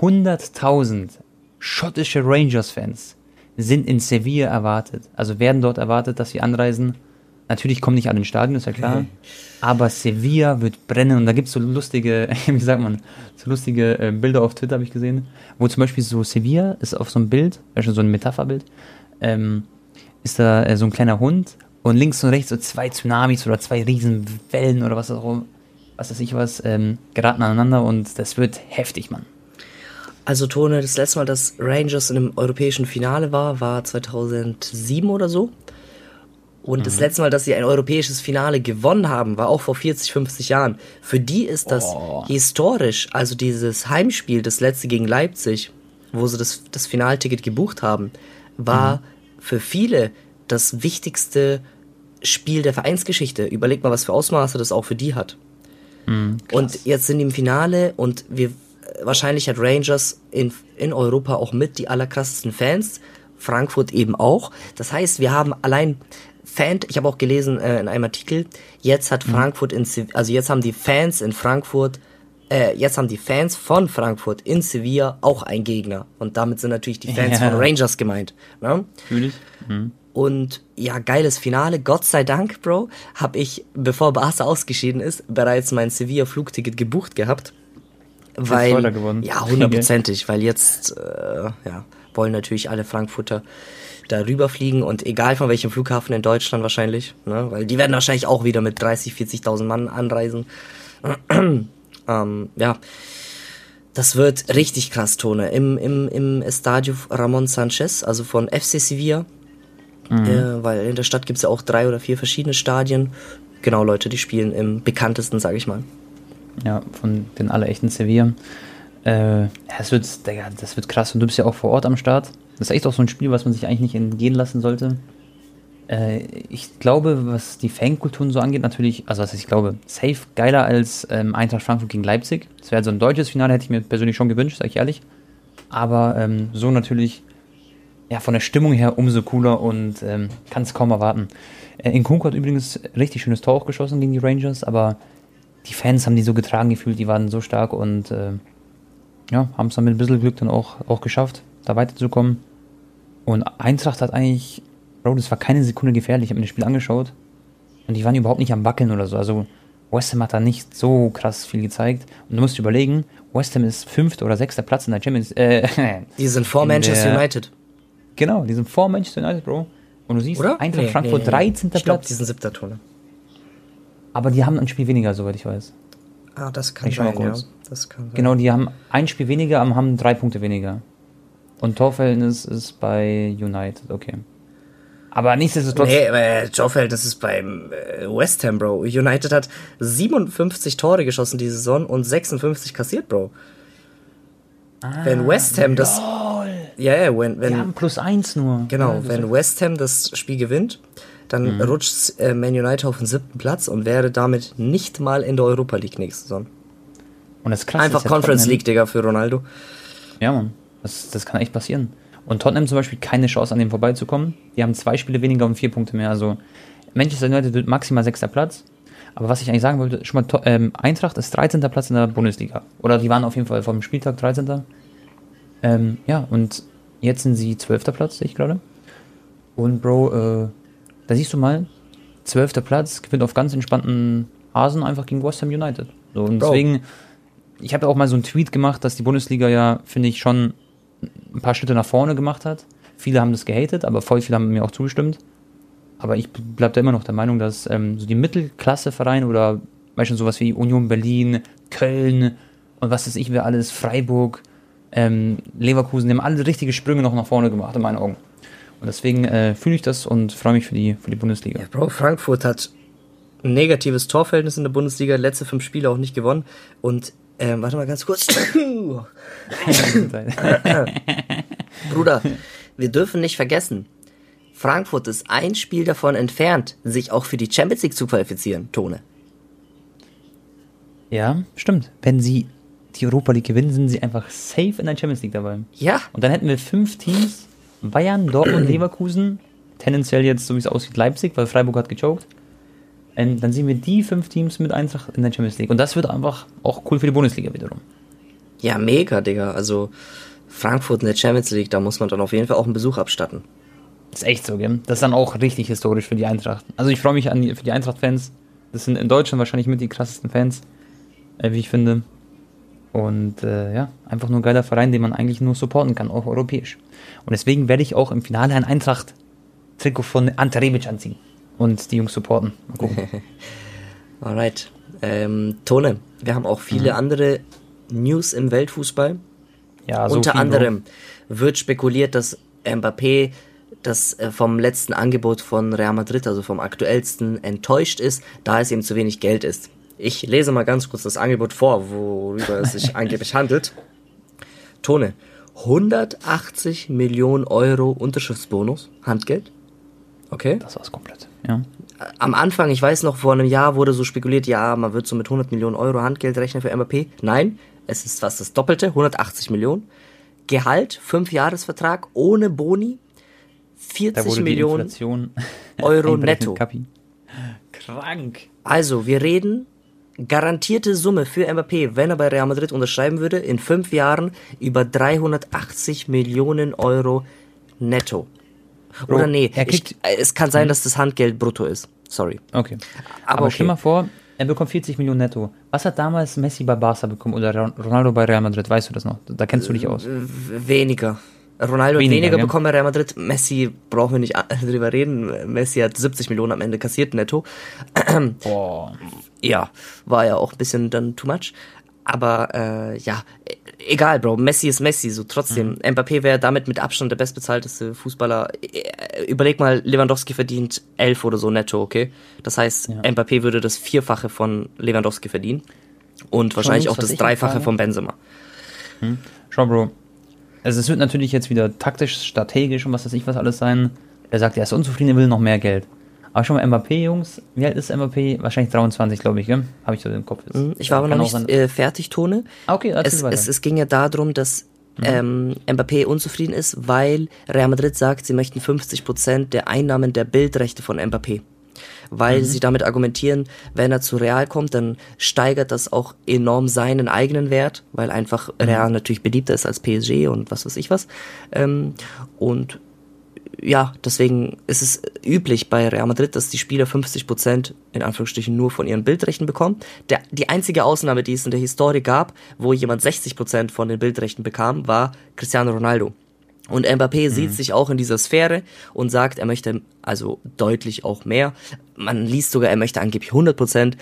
100.000 schottische Rangers-Fans sind in Sevilla erwartet. Also werden dort erwartet, dass sie anreisen. Natürlich kommen nicht alle ins Stadion, ist ja klar. Aber Sevilla wird brennen und da gibt es so lustige, wie sagt man, so lustige äh, Bilder auf Twitter habe ich gesehen, wo zum Beispiel so Sevilla ist auf so einem Bild, also so ein Metapherbild, ähm, ist da äh, so ein kleiner Hund und links und rechts so zwei Tsunamis oder zwei Riesenwellen oder was auch was weiß ich was, ähm, geraten aneinander und das wird heftig, Mann. Also Tone, das letzte Mal, dass Rangers in einem europäischen Finale war, war 2007 oder so. Und mhm. das letzte Mal, dass sie ein europäisches Finale gewonnen haben, war auch vor 40, 50 Jahren. Für die ist das oh. historisch, also dieses Heimspiel, das letzte gegen Leipzig, wo sie das, das Finalticket gebucht haben, war mhm. für viele das wichtigste Spiel der Vereinsgeschichte. Überleg mal, was für Ausmaße das auch für die hat. Mhm, und jetzt sind die im Finale und wir wahrscheinlich hat Rangers in, in Europa auch mit die allerkrassesten Fans. Frankfurt eben auch. Das heißt, wir haben allein Fan, ich habe auch gelesen äh, in einem Artikel, jetzt hat mhm. Frankfurt in also jetzt haben die Fans in Frankfurt äh, jetzt haben die Fans von Frankfurt in Sevilla auch einen Gegner und damit sind natürlich die Fans ja. von Rangers gemeint. Ja? Natürlich. Mhm. Und ja, geiles Finale. Gott sei Dank, Bro, habe ich, bevor Barca ausgeschieden ist, bereits mein Sevilla-Flugticket gebucht gehabt. Weil, ja, hundertprozentig, weil jetzt, äh, ja, wollen natürlich alle Frankfurter da rüberfliegen und egal von welchem Flughafen in Deutschland wahrscheinlich, ne, weil die werden wahrscheinlich auch wieder mit 30, 40.000 Mann anreisen. ähm, ja, das wird richtig krass, Tone. Im, im, im Estadio Ramon Sanchez, also von FC Sevilla, Mhm. Äh, weil in der Stadt gibt es ja auch drei oder vier verschiedene Stadien. Genau, Leute, die spielen im bekanntesten, sage ich mal. Ja, von den aller echten Sevilla. Äh, das, wird, das wird krass und du bist ja auch vor Ort am Start. Das ist echt auch so ein Spiel, was man sich eigentlich nicht entgehen lassen sollte. Äh, ich glaube, was die Fankulturen so angeht, natürlich, also was ich glaube, safe geiler als ähm, Eintracht Frankfurt gegen Leipzig. Das wäre so ein deutsches Finale, hätte ich mir persönlich schon gewünscht, sage ich ehrlich. Aber ähm, so natürlich ja, von der Stimmung her umso cooler und ähm, kann es kaum erwarten. Äh, in Kunku hat übrigens richtig schönes Tor auch geschossen gegen die Rangers, aber die Fans haben die so getragen gefühlt, die waren so stark und äh, ja, haben es dann mit ein bisschen Glück dann auch, auch geschafft, da weiterzukommen. Und Eintracht hat eigentlich, Bro, das war keine Sekunde gefährlich. Ich habe mir das Spiel angeschaut und die waren überhaupt nicht am Wackeln oder so. Also West Ham hat da nicht so krass viel gezeigt. Und du musst überlegen, West Ham ist fünfter oder sechster Platz in der Champions. Äh, die sind vor Manchester United. Genau, die sind vor Manchester United, Bro. Und du siehst, Oder? Eintracht nee, Frankfurt nee, nee, 13. Ich glaube, die sind siebter Tonne. Aber die haben ein Spiel weniger, soweit ich weiß. Ah, das kann, sein, ja. das kann sein. Genau, die haben ein Spiel weniger, aber haben drei Punkte weniger. Und Torverhältnis ist bei United, okay. Aber nichtsdestotrotz. Nee, aber Torverhältnis ist beim äh, West Ham, Bro. United hat 57 Tore geschossen diese Saison und 56 kassiert, Bro. Ah, Wenn West Ham das. Ja, ja, wenn, wenn. Haben plus eins nur. Genau, ja, wenn West Ham das Spiel gewinnt, dann mhm. rutscht äh, Man United auf den siebten Platz und wäre damit nicht mal in der Europa League nächste Saison. Und das ist krass. Einfach Conference League, Digga, für Ronaldo. Ja, Mann. Das, das kann echt passieren. Und Tottenham zum Beispiel keine Chance, an dem vorbeizukommen. Die haben zwei Spiele weniger und vier Punkte mehr. Also Manchester United wird maximal sechster Platz. Aber was ich eigentlich sagen wollte, schon mal, ähm, Eintracht ist 13. Platz in der Bundesliga. Oder die waren auf jeden Fall vom Spieltag 13. Ähm, ja, und jetzt sind sie 12. Platz, sehe ich gerade. Und Bro, äh, da siehst du mal, 12. Platz gewinnt auf ganz entspannten Hasen einfach gegen West Ham United. So, und Bro. deswegen, ich habe auch mal so einen Tweet gemacht, dass die Bundesliga ja, finde ich, schon ein paar Schritte nach vorne gemacht hat. Viele haben das gehatet, aber voll viele haben mir auch zugestimmt. Aber ich bleibe da immer noch der Meinung, dass ähm, so die Mittelklasse-Vereine oder beispielsweise sowas wie Union Berlin, Köln und was weiß ich, wer alles, Freiburg, ähm, Leverkusen, die haben alle richtige Sprünge noch nach vorne gemacht, in meinen Augen. Und deswegen äh, fühle ich das und freue mich für die, für die Bundesliga. Ja, Bro, Frankfurt hat ein negatives Torverhältnis in der Bundesliga, letzte fünf Spiele auch nicht gewonnen. Und Ähm, warte mal ganz kurz. Bruder, wir dürfen nicht vergessen, Frankfurt ist ein Spiel davon entfernt, sich auch für die Champions League zu qualifizieren, Tone. Ja, stimmt. Wenn sie die Europa League gewinnen, sind sie einfach safe in der Champions League dabei. Ja. Und dann hätten wir fünf Teams: Bayern, Dortmund, Leverkusen, tendenziell jetzt, so wie es aussieht, Leipzig, weil Freiburg hat gechoked. Ähm, dann sehen wir die fünf Teams mit Eintracht in der Champions League. Und das wird einfach auch cool für die Bundesliga wiederum. Ja, mega, Digga. Also Frankfurt in der Champions League, da muss man dann auf jeden Fall auch einen Besuch abstatten. Das ist echt so, gell? Das ist dann auch richtig historisch für die Eintracht. Also ich freue mich an die, für die Eintracht-Fans. Das sind in Deutschland wahrscheinlich mit die krassesten Fans, äh, wie ich finde. Und äh, ja, einfach nur ein geiler Verein, den man eigentlich nur supporten kann, auch europäisch. Und deswegen werde ich auch im Finale ein Eintracht-Trikot von Ante Rebic anziehen und die Jungs supporten. Mal gucken. Alright. Ähm, Tone, wir haben auch viele mhm. andere News im Weltfußball. Ja, so Unter anderem auch. wird spekuliert, dass Mbappé das äh, vom letzten Angebot von Real Madrid, also vom aktuellsten, enttäuscht ist, da es ihm zu wenig Geld ist. Ich lese mal ganz kurz das Angebot vor, worüber es sich angeblich handelt. Tone, 180 Millionen Euro Unterschriftsbonus, Handgeld. Okay. Das war's komplett, ja. Am Anfang, ich weiß noch, vor einem Jahr wurde so spekuliert, ja, man wird so mit 100 Millionen Euro Handgeld rechnen für MAP. Nein, es ist fast das Doppelte, 180 Millionen. Gehalt, 5 Jahresvertrag ohne Boni, 40 Millionen Euro netto. Krank. Also, wir reden garantierte Summe für Mbappé, wenn er bei Real Madrid unterschreiben würde, in fünf Jahren über 380 Millionen Euro netto. Bro, Oder nee, ich, es kann sein, hm? dass das Handgeld brutto ist. Sorry. Okay. Aber, Aber okay. stell mal vor, er bekommt 40 Millionen netto. Was hat damals Messi bei Barca bekommen oder Ronaldo bei Real Madrid? Weißt du das noch? Da kennst du dich aus. Weniger. Ronaldo weniger, hat weniger ja. bekommen bei Real Madrid. Messi brauchen wir nicht drüber reden. Messi hat 70 Millionen am Ende kassiert netto. Boah. Ja, war ja auch ein bisschen dann too much. Aber äh, ja, egal, Bro. Messi ist Messi, so trotzdem. Mhm. Mbappé wäre damit mit Abstand der bestbezahlteste Fußballer. Äh, überleg mal, Lewandowski verdient 11 oder so netto, okay? Das heißt, ja. Mbappé würde das Vierfache von Lewandowski verdienen. Und wahrscheinlich auch das Dreifache von Benzema. Hm. Schau, Bro. Also es wird natürlich jetzt wieder taktisch, strategisch und was weiß ich was alles sein. Er sagt, er ist unzufrieden, er will noch mehr Geld. Aber schon mal Mbappé, Jungs. Wie alt ist Mbappé? Wahrscheinlich 23, glaube ich, gell? Habe ich so im Kopf. Jetzt. Mhm, ich war aber noch nicht äh, fertig, Tone. Ah, okay, es, es, es ging ja darum, dass mhm. ähm, Mbappé unzufrieden ist, weil Real Madrid sagt, sie möchten 50% der Einnahmen der Bildrechte von Mbappé. Weil mhm. sie damit argumentieren, wenn er zu Real kommt, dann steigert das auch enorm seinen eigenen Wert, weil einfach mhm. Real natürlich beliebter ist als PSG und was weiß ich was. Ähm, und ja, deswegen ist es üblich bei Real Madrid, dass die Spieler 50 Prozent in Anführungsstrichen nur von ihren Bildrechten bekommen. Der, die einzige Ausnahme, die es in der Historie gab, wo jemand 60 Prozent von den Bildrechten bekam, war Cristiano Ronaldo. Und Mbappé mhm. sieht sich auch in dieser Sphäre und sagt, er möchte also deutlich auch mehr. Man liest sogar, er möchte angeblich 100 Prozent.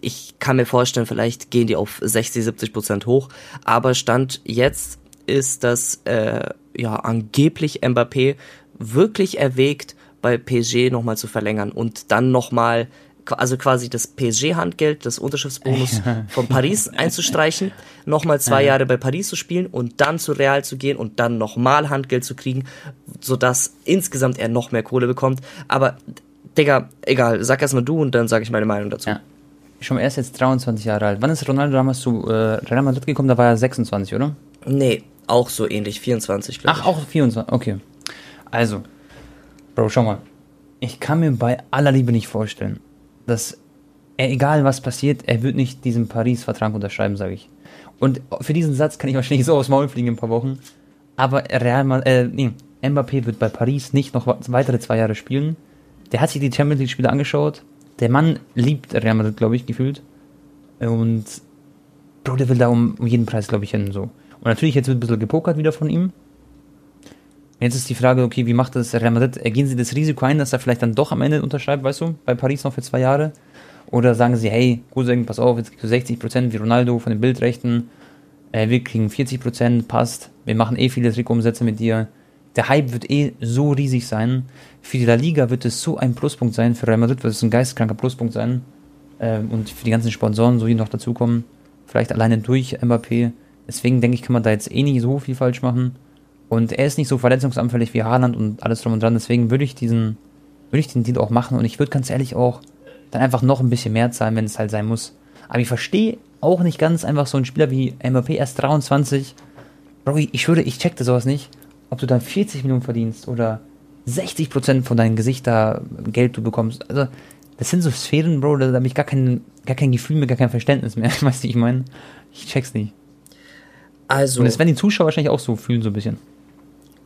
Ich kann mir vorstellen, vielleicht gehen die auf 60, 70 Prozent hoch. Aber Stand jetzt ist, dass äh, ja angeblich Mbappé wirklich erwägt, bei PSG nochmal zu verlängern und dann nochmal, also quasi das PSG-Handgeld, das Unterschriftsbonus von Paris einzustreichen, nochmal zwei Jahre bei Paris zu spielen und dann zu Real zu gehen und dann nochmal Handgeld zu kriegen, sodass insgesamt er noch mehr Kohle bekommt. Aber, Digga, egal, sag erstmal du und dann sage ich meine Meinung dazu. Ja. Schon er ist jetzt 23 Jahre alt. Wann ist Ronaldo damals zu äh, Real Madrid gekommen? Da war er 26, oder? Nee, auch so ähnlich, 24, glaube ich. Ach, auch 24, okay. Also, Bro, schau mal. Ich kann mir bei aller Liebe nicht vorstellen, dass er, egal was passiert, er wird nicht diesen Paris-Vertrag unterschreiben, sage ich. Und für diesen Satz kann ich wahrscheinlich so aufs Maul fliegen in ein paar Wochen. Aber Real, äh, nee, Mbappé wird bei Paris nicht noch weitere zwei Jahre spielen. Der hat sich die Champions League-Spiele angeschaut. Der Mann liebt Real Madrid, glaube ich, gefühlt. Und Bro, der will da um, um jeden Preis, glaube ich, hin. So. Und natürlich, jetzt wird ein bisschen gepokert wieder von ihm. Jetzt ist die Frage, okay, wie macht das Real Madrid? Gehen sie das Risiko ein, dass er vielleicht dann doch am Ende unterschreibt, weißt du, bei Paris noch für zwei Jahre? Oder sagen sie, hey, Guseng, pass auf, jetzt kriegst du 60% wie Ronaldo von den Bildrechten, äh, wir kriegen 40%, passt, wir machen eh viele Trikotumsätze mit dir. Der Hype wird eh so riesig sein. Für die La Liga wird es so ein Pluspunkt sein, für Real Madrid wird es ein geisteskranker Pluspunkt sein. Äh, und für die ganzen Sponsoren, so die noch dazukommen. Vielleicht alleine durch Mbappé. Deswegen denke ich, kann man da jetzt eh nicht so viel falsch machen. Und er ist nicht so verletzungsanfällig wie Haaland und alles drum und dran. Deswegen würde ich diesen, würde ich den Deal auch machen. Und ich würde ganz ehrlich auch dann einfach noch ein bisschen mehr zahlen, wenn es halt sein muss. Aber ich verstehe auch nicht ganz einfach so ein Spieler wie Mbappé erst 23. Bro, ich würde, ich checkte sowas nicht, ob du dann 40 Millionen verdienst oder 60 Prozent von deinem Gesicht da Geld du bekommst. Also, das sind so Sphären, Bro, da habe ich gar kein, gar kein Gefühl mehr, gar kein Verständnis mehr. Weißt du, ich meine, ich check's nicht. Also. Und das werden die Zuschauer wahrscheinlich auch so fühlen, so ein bisschen.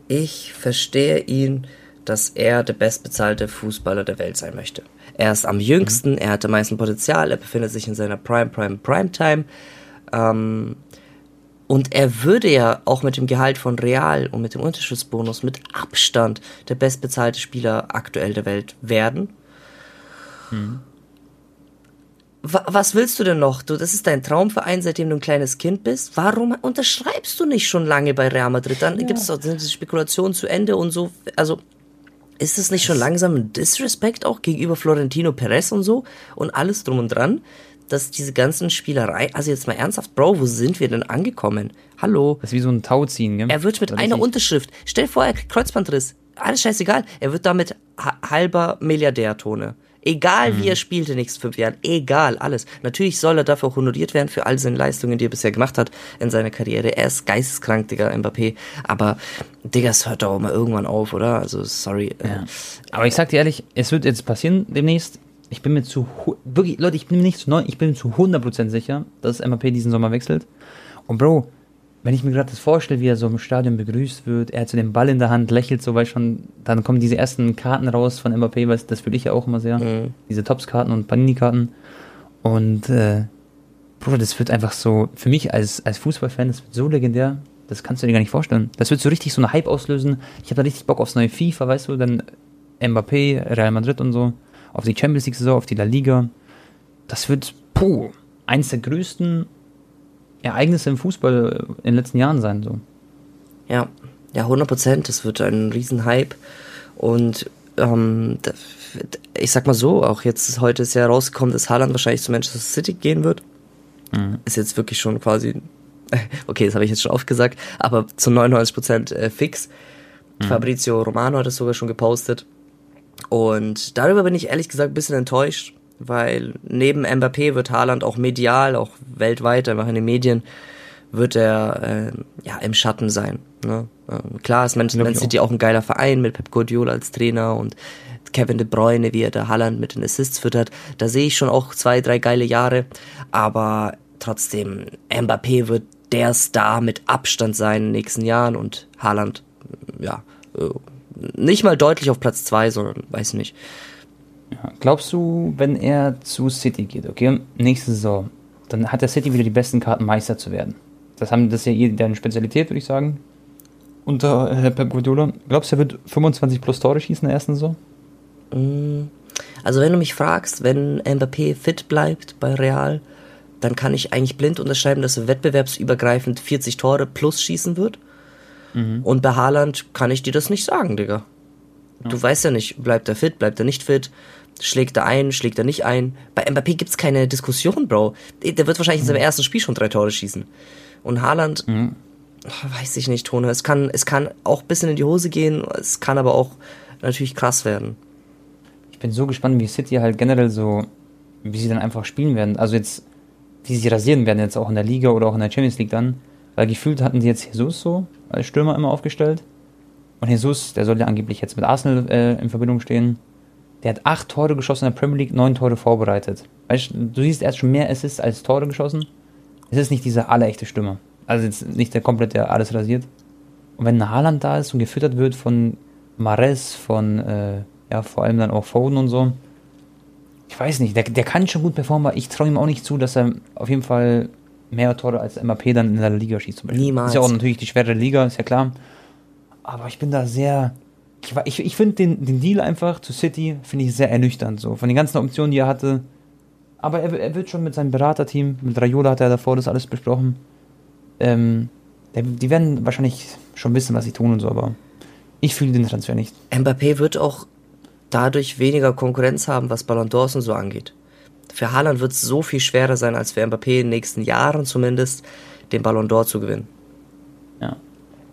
Ich verstehe ihn, dass er der bestbezahlte Fußballer der Welt sein möchte. Er ist am jüngsten, mhm. er hat am meisten Potenzial, er befindet sich in seiner Prime, Prime, Prime Time. Ähm, und er würde ja auch mit dem Gehalt von Real und mit dem Unterschriftsbonus mit Abstand der bestbezahlte Spieler aktuell der Welt werden. Mhm. Was willst du denn noch? Du, das ist dein Traumverein, seitdem du ein kleines Kind bist. Warum unterschreibst du nicht schon lange bei Real Madrid? Dann ja. gibt es auch diese Spekulationen zu Ende und so. Also, ist es nicht schon langsam ein Disrespect auch gegenüber Florentino Perez und so und alles drum und dran? dass diese ganzen Spielerei, also jetzt mal ernsthaft, Bro, wo sind wir denn angekommen? Hallo. Das ist wie so ein Tauziehen, gell? Er wird mit einer Unterschrift, stell vor, er kriegt Kreuzbandriss, alles scheißegal, er wird damit halber Milliardär-Tone. Egal wie mhm. er spielt in den nächsten fünf Jahren, egal, alles. Natürlich soll er dafür auch honoriert werden für all seine Leistungen, die er bisher gemacht hat in seiner Karriere. Er ist geisteskrank, Digga, Mbappé. Aber, Digga, es hört doch auch mal irgendwann auf, oder? Also, sorry. Ja. Äh, Aber ich sag dir ehrlich, es wird jetzt passieren demnächst ich bin mir zu, wirklich, Leute, ich bin mir nicht zu neu, ich bin mir zu 100% sicher, dass MAP diesen Sommer wechselt. Und Bro, wenn ich mir gerade das vorstelle, wie er so im Stadion begrüßt wird, er hat so den Ball in der Hand, lächelt so, weil schon, dann kommen diese ersten Karten raus von MAP, weil das fühle ich ja auch immer sehr. Mhm. Diese Tops-Karten und Panini-Karten. Und, äh, Bruder, das wird einfach so, für mich als, als Fußballfan, das wird so legendär, das kannst du dir gar nicht vorstellen. Das wird so richtig so eine Hype auslösen. Ich habe da richtig Bock aufs neue FIFA, weißt du, dann Mbappé, Real Madrid und so auf die Champions League-Saison, auf die La Liga. Das wird, puh, eins der größten Ereignisse im Fußball in den letzten Jahren sein. So. Ja, ja, 100 Prozent. Das wird ein Riesenhype. Und ähm, ich sag mal so, auch jetzt heute ist ja rausgekommen, dass Haaland wahrscheinlich zu Manchester City gehen wird. Mhm. Ist jetzt wirklich schon quasi, okay, das habe ich jetzt schon oft gesagt, aber zu 99 Prozent äh, fix. Mhm. Fabrizio Romano hat es sogar schon gepostet. Und darüber bin ich ehrlich gesagt ein bisschen enttäuscht, weil neben Mbappé wird Haaland auch medial, auch weltweit, einfach in den Medien, wird er äh, ja im Schatten sein. Ne? Ähm, klar ist Man, Man City auch ein geiler Verein mit Pep Guardiola als Trainer und Kevin De Bruyne, wie er da Haaland mit den Assists füttert. Da sehe ich schon auch zwei, drei geile Jahre. Aber trotzdem, Mbappé wird der Star mit Abstand sein in den nächsten Jahren und Haaland, ja, äh, nicht mal deutlich auf Platz 2, sondern weiß nicht. Ja, glaubst du, wenn er zu City geht, okay, nächste Saison, dann hat der City wieder die besten Karten, Meister zu werden. Das, haben, das ist ja eh deren Spezialität, würde ich sagen. Unter äh, Pep Guardiola. Glaubst du, er wird 25 plus Tore schießen in der ersten Saison? Mm, also wenn du mich fragst, wenn Mbappé fit bleibt bei Real, dann kann ich eigentlich blind unterschreiben, dass er wettbewerbsübergreifend 40 Tore plus schießen wird. Mhm. Und bei Haaland kann ich dir das nicht sagen, Digga. Ja. Du weißt ja nicht, bleibt er fit, bleibt er nicht fit, schlägt er ein, schlägt er nicht ein. Bei Mbappé gibt's keine Diskussion, Bro. Der wird wahrscheinlich mhm. in seinem ersten Spiel schon drei Tore schießen. Und Haaland, mhm. weiß ich nicht, Tone. Es kann, es kann auch ein bisschen in die Hose gehen, es kann aber auch natürlich krass werden. Ich bin so gespannt, wie City halt generell so, wie sie dann einfach spielen werden. Also jetzt, wie sie rasieren werden, jetzt auch in der Liga oder auch in der Champions League dann. Weil gefühlt hatten sie jetzt Jesus so als Stürmer immer aufgestellt. Und Jesus, der soll ja angeblich jetzt mit Arsenal äh, in Verbindung stehen. Der hat acht Tore geschossen in der Premier League, neun Tore vorbereitet. Weißt du, siehst, er hat schon mehr Assists als Tore geschossen. Es ist nicht dieser allerechte Stürmer. Also jetzt nicht der komplett, der alles rasiert. Und wenn ein Haaland da ist und gefüttert wird von Mares, von, äh, ja, vor allem dann auch Foden und so. Ich weiß nicht, der, der kann schon gut performen, aber ich traue ihm auch nicht zu, dass er auf jeden Fall mehr Tore als MAP dann in der Liga schießt zum Beispiel. Niemals. Ist ja auch natürlich die schwere Liga, ist ja klar. Aber ich bin da sehr. Ich, ich, finde den, den Deal einfach zu City, finde ich sehr ernüchternd. So. Von den ganzen Optionen, die er hatte. Aber er, er wird schon mit seinem Beraterteam, mit Rayola hat er davor das alles besprochen. Ähm, der, die werden wahrscheinlich schon wissen, was sie tun und so, aber ich fühle den Transfer nicht. Mbappé wird auch dadurch weniger Konkurrenz haben, was Ballon d'Ors und so angeht. für Haaland wird es so viel schwerer sein als für Mbappé in den nächsten Jahren zumindest, den Ballon d'Or zu gewinnen. Ja.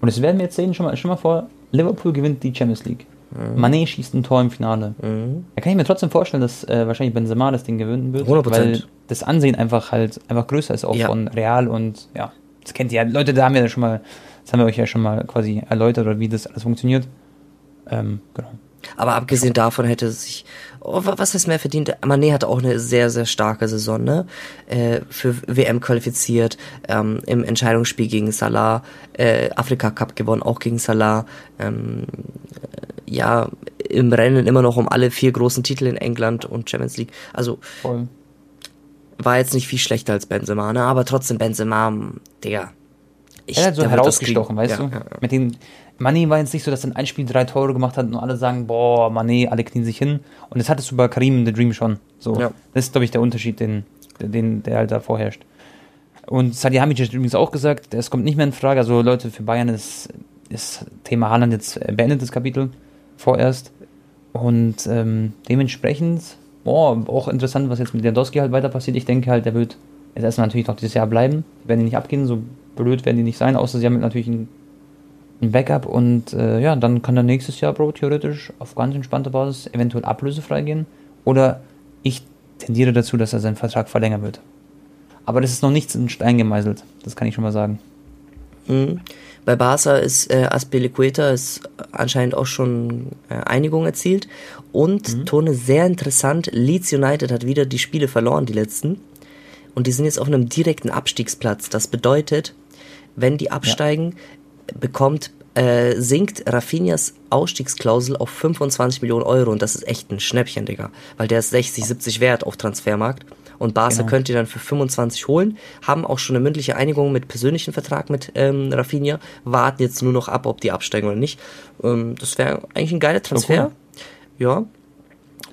Und das werden wir jetzt sehen, schon mal, schon mal vor, Liverpool gewinnt die Champions League. Mhm. Mané schießt ein Tor im Finale. Mhm. Da kann ich mir trotzdem vorstellen, dass äh, wahrscheinlich Benzema das Ding gewinnen wird. 100%. Weil das Ansehen einfach halt einfach größer ist auch ja. von Real und ja, das kennt ihr ja. Leute, da haben wir ja schon mal, das haben wir euch ja schon mal quasi erläutert, oder wie das alles funktioniert. Ähm, genau. Aber abgesehen davon hätte sich, oh, was heißt mehr verdient? Mané hatte auch eine sehr, sehr starke Saison, ne? Äh, für WM qualifiziert, ähm, im Entscheidungsspiel gegen Salah, äh, Afrika Cup gewonnen, auch gegen Salah, ähm, äh, ja, im Rennen immer noch um alle vier großen Titel in England und Champions League. Also, Voll. war jetzt nicht viel schlechter als Benzema, ne? Aber trotzdem Benzema, Digga. Ich, er hat so herausgestochen, weißt ja, du? Ja, ja. Mit den, Mané war jetzt nicht so, dass er in ein Spiel drei Tore gemacht hat und alle sagen, boah, Mané, alle knien sich hin. Und das hattest du bei Karim The Dream schon. So, ja. Das ist, glaube ich, der Unterschied, den, den, der halt da vorherrscht. Und Salihamidzic hat übrigens auch gesagt, es kommt nicht mehr in Frage. Also Leute, für Bayern ist, ist Thema Haaland jetzt beendet, das Kapitel, vorerst. Und ähm, dementsprechend, boah, auch interessant, was jetzt mit Lewandowski halt weiter passiert. Ich denke halt, der wird jetzt erstmal natürlich noch dieses Jahr bleiben. Die werden die nicht abgehen, so blöd werden die nicht sein, außer sie haben natürlich einen ein Backup und äh, ja, dann kann er nächstes Jahr, Bro, theoretisch auf ganz entspannte Basis eventuell ablösefrei gehen. Oder ich tendiere dazu, dass er seinen Vertrag verlängern wird. Aber das ist noch nichts in Stein gemeißelt, das kann ich schon mal sagen. Mhm. Bei Barca ist äh, Aspilicueta ist anscheinend auch schon äh, Einigung erzielt. Und mhm. Tone sehr interessant, Leeds United hat wieder die Spiele verloren, die letzten. Und die sind jetzt auf einem direkten Abstiegsplatz. Das bedeutet, wenn die absteigen, ja bekommt, äh, sinkt Raffinias Ausstiegsklausel auf 25 Millionen Euro und das ist echt ein Schnäppchen, Digga. Weil der ist 60, 70 wert auf Transfermarkt. Und Barca genau. könnt ihr dann für 25 holen, haben auch schon eine mündliche Einigung mit persönlichen Vertrag mit ähm, Rafinha, warten jetzt nur noch ab, ob die absteigen oder nicht. Ähm, das wäre eigentlich ein geiler Transfer. Okay. Ja.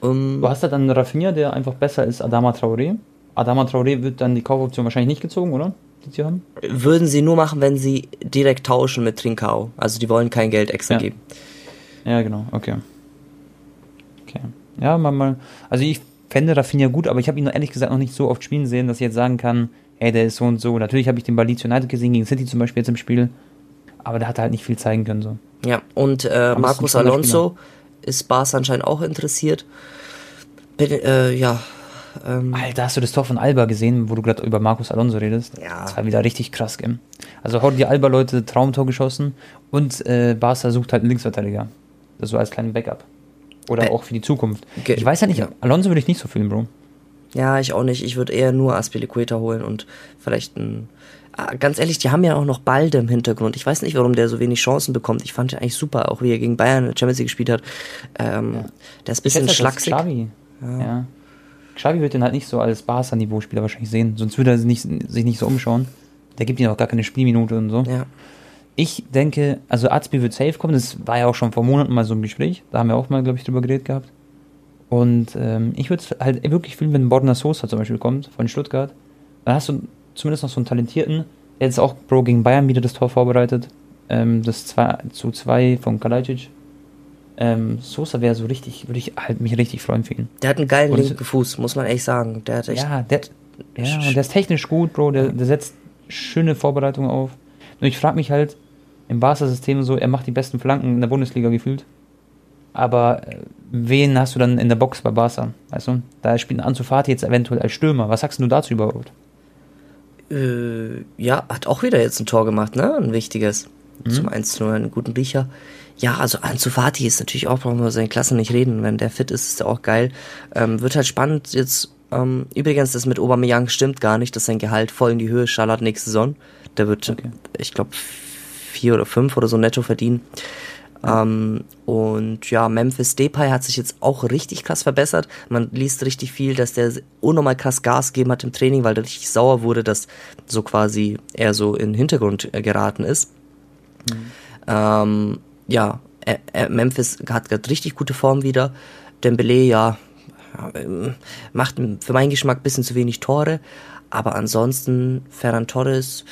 Ähm, du hast ja dann Rafinha, der einfach besser ist, Adama Traoré. Adama Traoré wird dann die Kaufoption wahrscheinlich nicht gezogen, oder? Die sie haben? Würden sie nur machen, wenn sie direkt tauschen mit Trinkau. Also die wollen kein Geld extra ja. geben. Ja, genau, okay. Okay. Ja, mal, mal. Also ich fände Rafinha gut, aber ich habe ihn ehrlich gesagt noch nicht so oft spielen sehen, dass ich jetzt sagen kann, ey, der ist so und so. Natürlich habe ich den bei Leeds United gesehen, gegen City zum Beispiel jetzt im Spiel, aber der hat halt nicht viel zeigen können. So. Ja, und äh, Marcos Alonso ist Bas anscheinend auch interessiert. Bin, äh, ja, ähm, Alter, hast du das Tor von Alba gesehen, wo du gerade über Markus Alonso redest? Ja. Das war wieder richtig krass, gell? Also die Alba-Leute Traumtor geschossen und äh, Barca sucht halt einen Linksverteidiger. Das so als kleinen Backup. Oder äh, auch für die Zukunft. Okay. Ich weiß ja nicht, ja. Alonso würde ich nicht so fühlen, Bro. Ja, ich auch nicht. Ich würde eher nur Aspilicueta holen und vielleicht ein. Ah, ganz ehrlich, die haben ja auch noch Balde im Hintergrund. Ich weiß nicht, warum der so wenig Chancen bekommt. Ich fand ihn eigentlich super, auch wie er gegen Bayern Champions League gespielt hat. Ähm, ja. Der ist ein bisschen schlaksig. Ja. ja. Xavi wird den halt nicht so als Barca-Niveau-Spieler wahrscheinlich sehen, sonst würde er sich nicht, sich nicht so umschauen. Der gibt ihm auch gar keine Spielminute und so. Ja. Ich denke, also Azpi wird safe kommen, das war ja auch schon vor Monaten mal so ein Gespräch, da haben wir auch mal, glaube ich, drüber geredet gehabt. Und ähm, ich würde halt wirklich fühlen, wenn Borna Sosa zum Beispiel kommt, von Stuttgart, dann hast du zumindest noch so einen Talentierten, der jetzt auch Bro gegen Bayern wieder das Tor vorbereitet, ähm, das 2 zu 2 von Kalajdzic ähm, Sosa wäre so richtig, würde ich halt mich richtig freuen für ihn. Der hat einen geilen und linken Fuß, muss man echt sagen. Der hat echt ja, der, ja, der ist technisch gut, Bro. Der, der setzt schöne Vorbereitungen auf. Nur ich frage mich halt im Barca-System so, er macht die besten Flanken in der Bundesliga gefühlt. Aber äh, wen hast du dann in der Box bei Barca? Weißt du? Da spielt ein Ansu Fati jetzt eventuell als Stürmer. Was sagst du dazu überhaupt? Äh, ja, hat auch wieder jetzt ein Tor gemacht, ne? Ein wichtiges. Mhm. Zum 1 0 einen guten Riecher. Ja, also Ansu Fati ist natürlich auch, brauchen wir seine Klasse nicht reden. Wenn der fit ist, ist er auch geil. Ähm, wird halt spannend jetzt. Ähm, übrigens, das mit Aubameyang stimmt gar nicht, dass sein Gehalt voll in die Höhe schallert nächste Saison. Der wird, okay. ich glaube, vier oder fünf oder so netto verdienen. Ähm, und ja, Memphis Depay hat sich jetzt auch richtig krass verbessert. Man liest richtig viel, dass der unnormal krass Gas gegeben hat im Training, weil der richtig sauer wurde, dass so quasi er so in den Hintergrund geraten ist. Mhm. Ähm, ja, Memphis hat gerade richtig gute Form wieder. Dembele, ja, ähm, macht für meinen Geschmack ein bisschen zu wenig Tore. Aber ansonsten, Ferran Torres,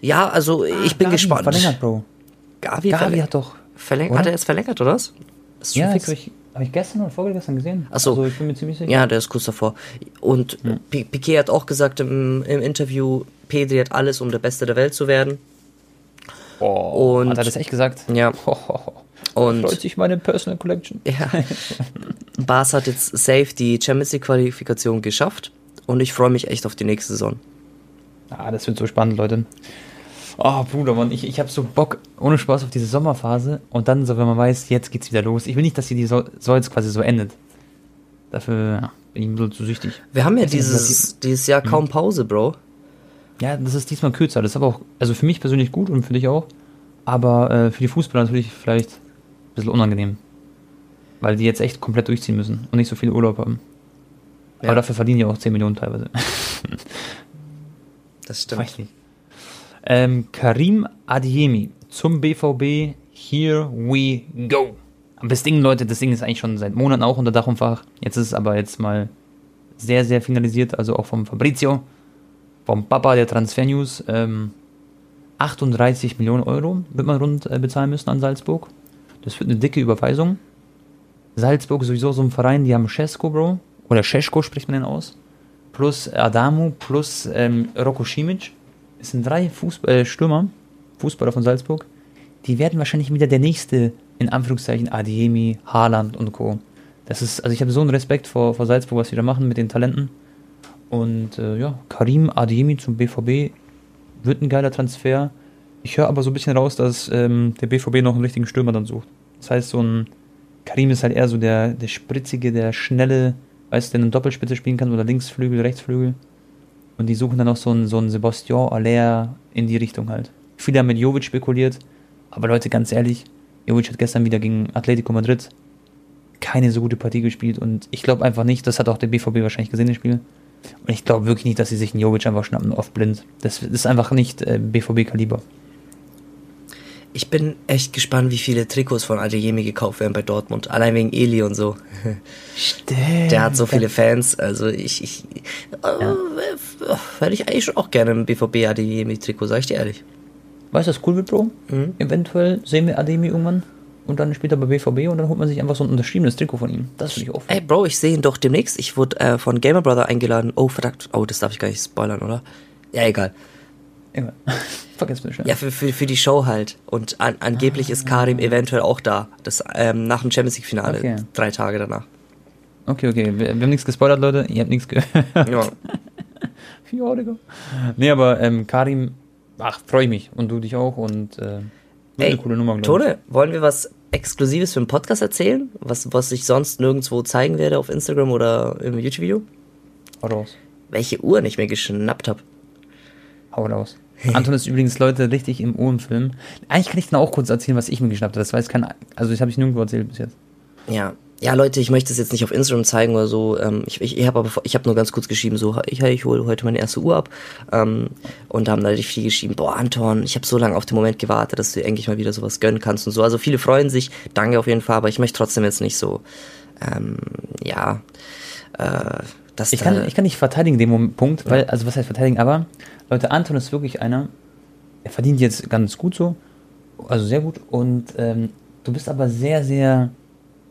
ja, also ah, ich bin Gavi gespannt. verlängert, Bro. Gavi, Gavi hat doch. Verlängert, hat er jetzt verlängert, oder was? ja, fix? Ich, Habe ich gestern oder vorgestern gesehen? Achso. Also ich bin mir ziemlich sicher. Ja, der ist kurz davor. Und Ja. Pi- Piquet hat auch gesagt im, im Interview, Pedri hat alles, um der Beste der Welt zu werden. Oh, Und- hat er das echt gesagt? Ja. Und Und freut sich meine Personal Collection. ja, Bas hat jetzt safe die Champions League Qualifikation geschafft. Und ich freue mich echt auf die nächste Saison. Ah, das wird so spannend, Leute. Oh, Bruder, Mann, ich, ich habe so Bock, ohne Spaß, auf diese Sommerphase. Und dann so, wenn man weiß, jetzt geht's wieder los. Ich will nicht, dass sie die so, so jetzt quasi so endet. Dafür ja, bin ich ein bisschen zu süchtig. Wir haben ja dieses, dieses Jahr kaum Pause, Bro. Ja, das ist diesmal kürzer. Das ist aber auch, also für mich persönlich gut und für dich auch. Aber äh, für die Fußballer natürlich vielleicht ein bisschen unangenehm. Weil die jetzt echt komplett durchziehen müssen und nicht so viel Urlaub haben. Ja. Aber dafür verdienen die auch 10 Millionen teilweise. Das stimmt. Weiß nicht. Ähm, Karim Adiemi zum BVB. Here we go. Aber das Ding, Leute, das Ding ist eigentlich schon seit Monaten auch unter Dach und Fach. Jetzt ist es aber jetzt mal sehr, sehr finalisiert. Also auch vom Fabrizio, vom Papa der Transfer News. Ähm, 38 Millionen Euro wird man rund äh, bezahlen müssen an Salzburg. Das wird eine dicke Überweisung. Salzburg ist sowieso so ein Verein, die haben Cesco, Bro. Oder Cesko spricht man den aus. Plus Adamu, plus ähm, Roko Simic. Es sind drei Fußball äh, Stürmer, Fußballer von Salzburg. Die werden wahrscheinlich wieder der nächste, in Anführungszeichen, Adiemi, Haaland und Co. Das ist, also ich habe so einen Respekt vor, vor Salzburg, was sie da machen mit den Talenten. Und äh, ja, Karim Adiemi zum BVB wird ein geiler Transfer. Ich höre aber so ein bisschen raus, dass ähm, der BVB noch einen richtigen Stürmer dann sucht. Das heißt, so ein Karim ist halt eher so der, der spritzige, der schnelle, weißt du, der eine Doppelspitze spielen kann oder Linksflügel, Rechtsflügel. Und die suchen dann noch so einen, so einen Sebastian Aller in die Richtung halt. Viele haben mit Jovic spekuliert, aber Leute, ganz ehrlich, Jovic hat gestern wieder gegen Atletico Madrid keine so gute Partie gespielt und ich glaube einfach nicht, das hat auch der BVB wahrscheinlich gesehen, das Spiel. Und ich glaube wirklich nicht, dass sie sich einen Jovic einfach schnappen, oft blind. Das ist einfach nicht äh, BVB-Kaliber. Ich bin echt gespannt, wie viele Trikots von Adeyemi gekauft werden bei Dortmund. Allein wegen Eli und so. Stimmt. Der hat so viele Fans. Also ich, ich äh, hätte ich eigentlich schon auch gerne ein BVB Adeyemi-Trikot, sag ich dir ehrlich. Weißt du, was cool wird, Bro? Mhm. Eventuell sehen wir Ademi irgendwann und dann später bei BVB und dann holt man sich einfach so ein unterschriebenes Trikot von ihm. Das finde ich auch. Ey, Bro, ich sehe ihn doch demnächst. Ich wurde äh, von Gamer Brother eingeladen. Oh, verdammt. Oh, das darf ich gar nicht spoilern, oder? Ja, egal. Egal. Vergiss mir schnell. Ja, für, für, für die Show halt. Und an, angeblich ist Karim eventuell auch da. Das ähm, nach dem Champions League-Finale. Okay. Drei Tage danach. Okay, okay. Wir, wir haben nichts gespoilert, Leute. Ihr habt nichts gehört. Ja. ja, Digga. Nee, aber ähm, Karim, ach, freue ich mich. Und du dich auch. Und äh, Ey, eine coole Nummer. Tone, wollen wir was Exklusives für den Podcast erzählen? Was, was ich sonst nirgendwo zeigen werde auf Instagram oder im YouTube-Video? Hau raus. Welche Uhr ich mir geschnappt habe. Hau raus. Anton ist übrigens, Leute, richtig im Uhrenfilm. Eigentlich kann ich dann auch kurz erzählen, was ich mir geschnappt habe. Das weiß kein, also das habe ich nirgendwo erzählt bis jetzt. Ja. Ja, Leute, ich möchte es jetzt nicht auf Instagram zeigen oder so. Ähm, ich ich, ich habe aber ich hab nur ganz kurz geschrieben, so, ich, ich hole heute meine erste Uhr ab. Ähm, und da haben natürlich viele geschrieben, boah, Anton, ich habe so lange auf den Moment gewartet, dass du endlich mal wieder sowas gönnen kannst und so. Also viele freuen sich, danke auf jeden Fall, aber ich möchte trotzdem jetzt nicht so, ähm, ja, äh, dass Ich kann, ich kann nicht verteidigen Moment- Punkt, weil, also was heißt verteidigen, aber Leute, Anton ist wirklich einer, er verdient jetzt ganz gut so, also sehr gut und ähm, du bist aber sehr, sehr,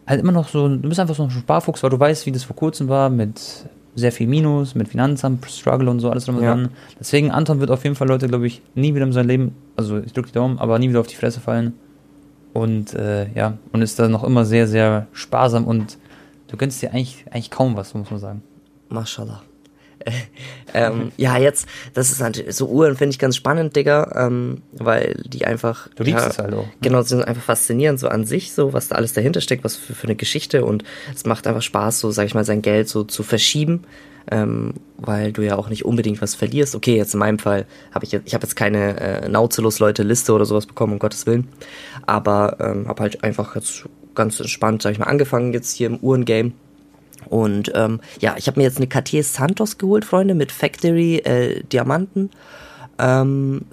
halt immer noch so, du bist einfach so ein Sparfuchs, weil du weißt, wie das vor kurzem war mit sehr viel Minus, mit Finanzamt, Struggle und so, alles drum und Ja. dran. Deswegen, Anton wird auf jeden Fall, Leute, glaube ich, nie wieder in seinem Leben, also ich drücke die Daumen, aber nie wieder auf die Fresse fallen. Und äh, ja, und ist da noch immer sehr, sehr sparsam und du gönnst dir eigentlich, eigentlich kaum was, muss man sagen. Mashallah. ähm, ja, jetzt, das ist natürlich, so Uhren finde ich ganz spannend, Digga, ähm, weil die einfach. Du liebst ja, es halt auch. ne? Genau, sie sind einfach faszinierend, so an sich, so, was da alles dahinter steckt, was für, für eine Geschichte und es macht einfach Spaß, so, sag ich mal, sein Geld so zu verschieben, ähm, weil du ja auch nicht unbedingt was verlierst. Okay, jetzt in meinem Fall habe ich jetzt, ich habe jetzt keine äh, Nautilus-Leute-Liste oder sowas bekommen, um Gottes Willen, aber ähm, habe halt einfach jetzt ganz entspannt, sag ich mal, angefangen jetzt hier im Uhrengame. Und ähm, ja, ich habe mir jetzt eine Cartier Santos geholt, Freunde, mit Factory äh, Diamanten. Ähm,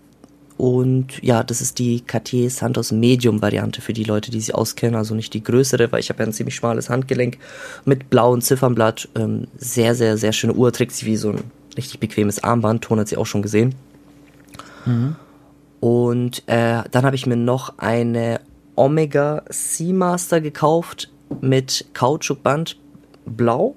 und ja, das ist die Cartier Santos Medium Variante für die Leute, die sich auskennen, also nicht die größere, weil ich habe ja ein ziemlich schmales Handgelenk mit blauem Ziffernblatt. Ähm, sehr, sehr, sehr schöne Uhr, trägt sie wie so ein richtig bequemes Armband. Ton hat sie auch schon gesehen. Und äh, dann habe ich mir noch eine Omega Seamaster gekauft mit Kautschukband blau,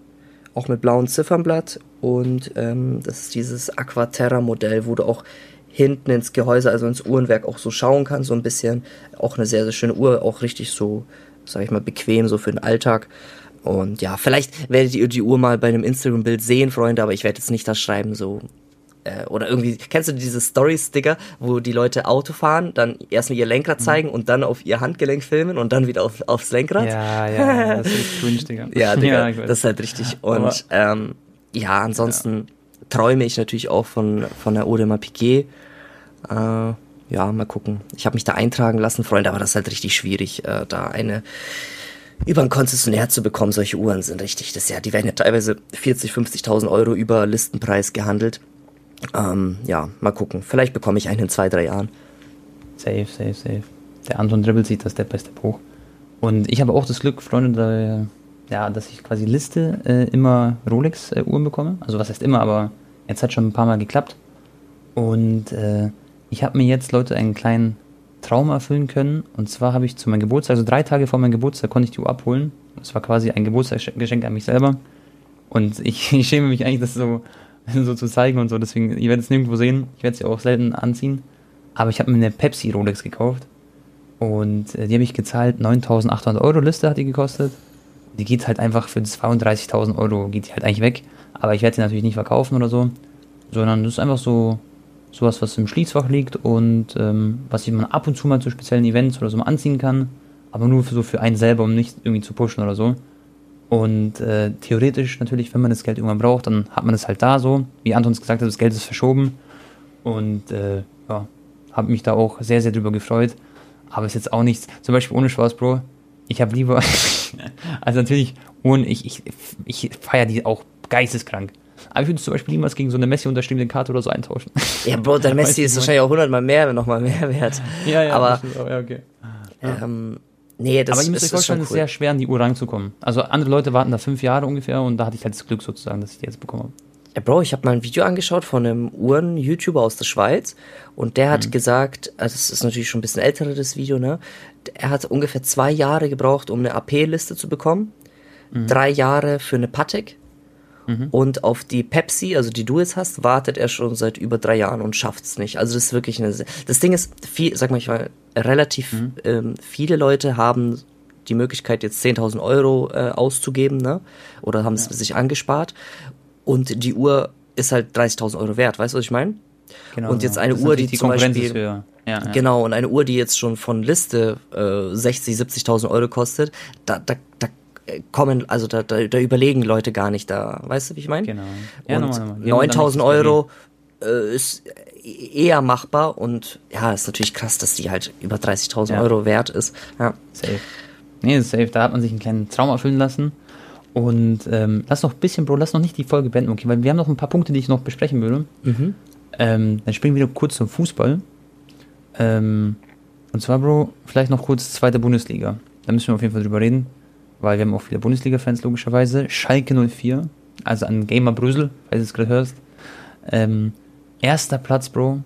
auch mit blauem Ziffernblatt und ähm, das ist dieses Aquaterra Modell, wo du auch hinten ins Gehäuse, also ins Uhrenwerk auch so schauen kannst, so ein bisschen. Auch eine sehr, sehr schöne Uhr, auch richtig so, sag ich mal, bequem so für den Alltag. Und ja, vielleicht werdet ihr die Uhr mal bei einem Instagram-Bild sehen, Freunde, aber ich werde jetzt nicht das schreiben, so äh, oder irgendwie, kennst du diese Story-Sticker, wo die Leute Auto fahren, dann erstmal ihr Lenkrad mhm. zeigen mhm. und dann auf ihr Handgelenk filmen und dann wieder auf, aufs Lenkrad? Ja, ja, das ist cringe, Digga. ja, Digga, ja, das ist halt richtig. Und ähm, ja, ansonsten ja. träume ich natürlich auch von, von der Audemars Piquet. Äh, ja, mal gucken. Ich habe mich da eintragen lassen, Freunde, aber das ist halt richtig schwierig, äh, da eine über einen Konzessionär zu bekommen. Solche Uhren sind richtig, das ja, die werden ja teilweise 40, 50.000 Euro über Listenpreis gehandelt. Ähm, ja, mal gucken. Vielleicht bekomme ich einen in zwei, drei Jahren. Safe, safe, safe. Der Anton dribbelt sich das Step by Step hoch. Und ich habe auch das Glück, Freunde, da, ja, dass ich quasi Liste äh, immer Rolex-Uhren äh, bekomme. Also was heißt immer, aber jetzt hat schon ein paar Mal geklappt. Und äh, ich habe mir jetzt, Leute, einen kleinen Traum erfüllen können. Und zwar habe ich zu meinem Geburtstag, also drei Tage vor meinem Geburtstag, konnte ich die Uhr abholen. Das war quasi ein Geburtstagsgeschenk an mich selber. Und ich, ich schäme mich eigentlich, das so so zu zeigen und so. Deswegen, ihr werdet es nirgendwo sehen. Ich werde sie auch selten anziehen. Aber ich habe mir eine Pepsi Rolex gekauft. Und äh, die habe ich gezahlt. 9.800 Euro Liste hat die gekostet. Die geht halt einfach für 32.000 Euro geht die halt eigentlich weg. Aber ich werde sie natürlich nicht verkaufen oder so. Sondern das ist einfach so sowas, was im Schließfach liegt und ähm, was man ab und zu mal zu speziellen Events oder so mal anziehen kann. Aber nur für so für einen selber, um nicht irgendwie zu pushen oder so. Und äh, theoretisch natürlich, wenn man das Geld irgendwann braucht, dann hat man es halt da so. Wie Anton es gesagt hat, das Geld ist verschoben. Und äh, ja, habe mich da auch sehr, sehr drüber gefreut. Aber es ist jetzt auch nichts, zum Beispiel ohne Spaß, Bro. Ich habe lieber, also natürlich, ohne, ich, ich, ich feiere die auch geisteskrank. Aber ich würde zum Beispiel niemals gegen so eine Messi unterschriebene Karte oder so eintauschen. Ja, Bro, der Messi ist wahrscheinlich auch hundertmal mehr, nochmal mehr wert. Ja, ja, aber, auch, ja okay. Ähm, Nee, das Aber ihr müsst euch vorstellen, es ist sehr schwer, an die Uhr ranzukommen. Also andere Leute warten da fünf Jahre ungefähr und da hatte ich halt das Glück sozusagen, dass ich die jetzt bekommen habe. Ja, Bro, ich habe mal ein Video angeschaut von einem Uhren-YouTuber aus der Schweiz und der hat mhm. gesagt, also das ist natürlich schon ein bisschen älteres Video, ne? Er hat ungefähr zwei Jahre gebraucht, um eine AP-Liste zu bekommen. Mhm. Drei Jahre für eine Patek Mhm. Und auf die Pepsi, also die du jetzt hast, wartet er schon seit über drei Jahren und schafft es nicht. Also das ist wirklich eine. Das Ding ist, viel, sag mal, ich mal relativ mhm. ähm, viele Leute haben die Möglichkeit, jetzt 10.000 Euro äh, auszugeben, ne? Oder haben es ja. sich angespart. Und die Uhr ist halt 30.000 Euro wert, weißt du, was ich meine? Genau, und jetzt eine Uhr, die, die zum Beispiel, ja, ja. genau, und eine Uhr, die jetzt schon von Liste äh, 60, 70.000 Euro kostet, da, da, da kommen, also da, da, da überlegen Leute gar nicht da, weißt du, wie ich meine? Genau. Ja, und 9000 Euro äh, ist eher machbar und ja, ist natürlich krass, dass die halt über 30.000 ja. Euro wert ist. Ja. Safe. Nee, safe. Da hat man sich einen kleinen Traum erfüllen lassen. Und ähm, lass noch ein bisschen, Bro, lass noch nicht die Folge beenden, okay, weil wir haben noch ein paar Punkte, die ich noch besprechen würde. Mhm. Ähm, dann springen wir kurz zum Fußball. Ähm, und zwar, Bro, vielleicht noch kurz zweite Bundesliga. Da müssen wir auf jeden Fall drüber reden weil wir haben auch viele Bundesliga-Fans logischerweise. Schalke 04, also an Gamer Brüssel, falls du es gerade hörst. Ähm, erster Platz, Bro.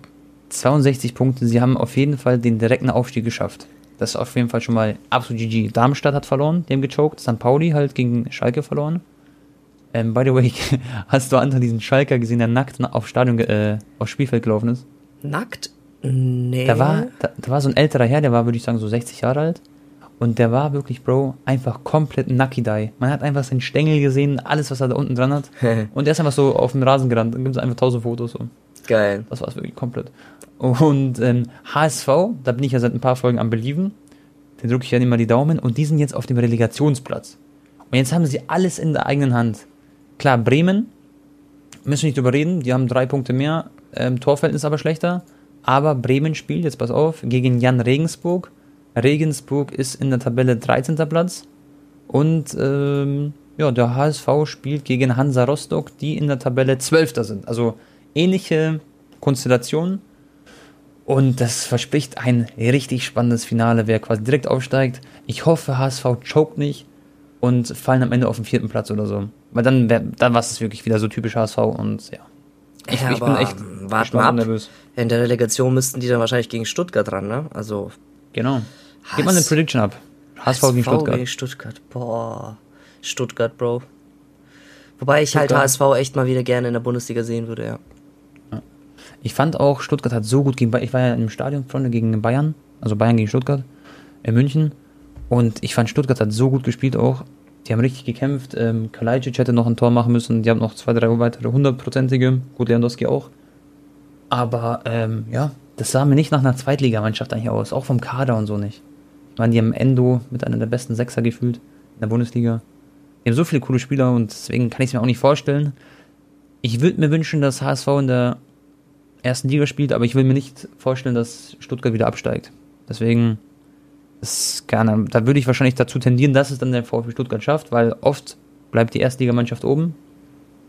62 Punkte. Sie haben auf jeden Fall den direkten Aufstieg geschafft. Das ist auf jeden Fall schon mal absolut GG. Darmstadt hat verloren, haben gechoked. St. Pauli halt gegen Schalke verloren. Ähm, by the way, hast du Anton diesen Schalker gesehen, der nackt auf Stadion, äh, aufs Spielfeld gelaufen ist? Nackt? Nee. Da war, da, da war so ein älterer Herr, der war, würde ich sagen, so 60 Jahre alt. Und der war wirklich, Bro, einfach komplett Nakidai. Man hat einfach seinen Stängel gesehen, alles, was er da unten dran hat. und der ist einfach so auf dem Rasen gerannt. Dann gibt es einfach tausend Fotos. So. Geil. Das war es wirklich komplett. Und ähm, HSV, da bin ich ja seit ein paar Folgen am Belieben. Den drücke ich ja immer die Daumen. Und die sind jetzt auf dem Relegationsplatz. Und jetzt haben sie alles in der eigenen Hand. Klar, Bremen, müssen wir nicht drüber reden. Die haben drei Punkte mehr. Ähm, Torverhältnis aber schlechter. Aber Bremen spielt, jetzt pass auf, gegen Jan Regensburg Regensburg ist in der Tabelle 13. Platz. Und ähm, ja, der HSV spielt gegen Hansa Rostock, die in der Tabelle 12. sind. Also ähnliche Konstellationen. Und das verspricht ein richtig spannendes Finale, wer quasi direkt aufsteigt. Ich hoffe, HSV choked nicht und fallen am Ende auf den vierten Platz oder so. Weil dann, dann war es wirklich wieder so typisch HSV und ja. Ich, ja, ich bin echt warte mal ab. nervös. In der Relegation müssten die dann wahrscheinlich gegen Stuttgart ran, ne? Also. Genau. Gib mal eine Prediction ab. HSV, gegen Stuttgart. Gegen Stuttgart. Boah. Stuttgart, Bro. Wobei ich halt Stuttgart. halt HSV echt mal wieder gerne in der Bundesliga sehen würde, ja. Ich fand auch, Stuttgart hat so gut gegen Bayern. Ich war ja im Stadion, Freunde, gegen Bayern. Also Bayern gegen Stuttgart. In München. Und ich fand, Stuttgart hat so gut gespielt auch. Die haben richtig gekämpft. Ähm, Kalajdzic hätte noch ein Tor machen müssen. Die haben noch zwei, drei weitere hundertprozentige. Gut, Lewandowski auch. Aber ähm, ja, das sah mir nicht nach einer Zweitligamannschaft eigentlich aus. Auch vom Kader und so nicht. Ich meine, die haben Endo mit einer der besten Sechser gefühlt in der Bundesliga. Die haben so viele coole Spieler und deswegen kann ich es mir auch nicht vorstellen. Ich würde mir wünschen, dass HSV in der ersten Liga spielt, aber ich will mir nicht vorstellen, dass Stuttgart wieder absteigt. Deswegen ist gerne, da würde ich wahrscheinlich dazu tendieren, dass es dann der VfB Stuttgart schafft, weil oft bleibt die Erstligamannschaft oben.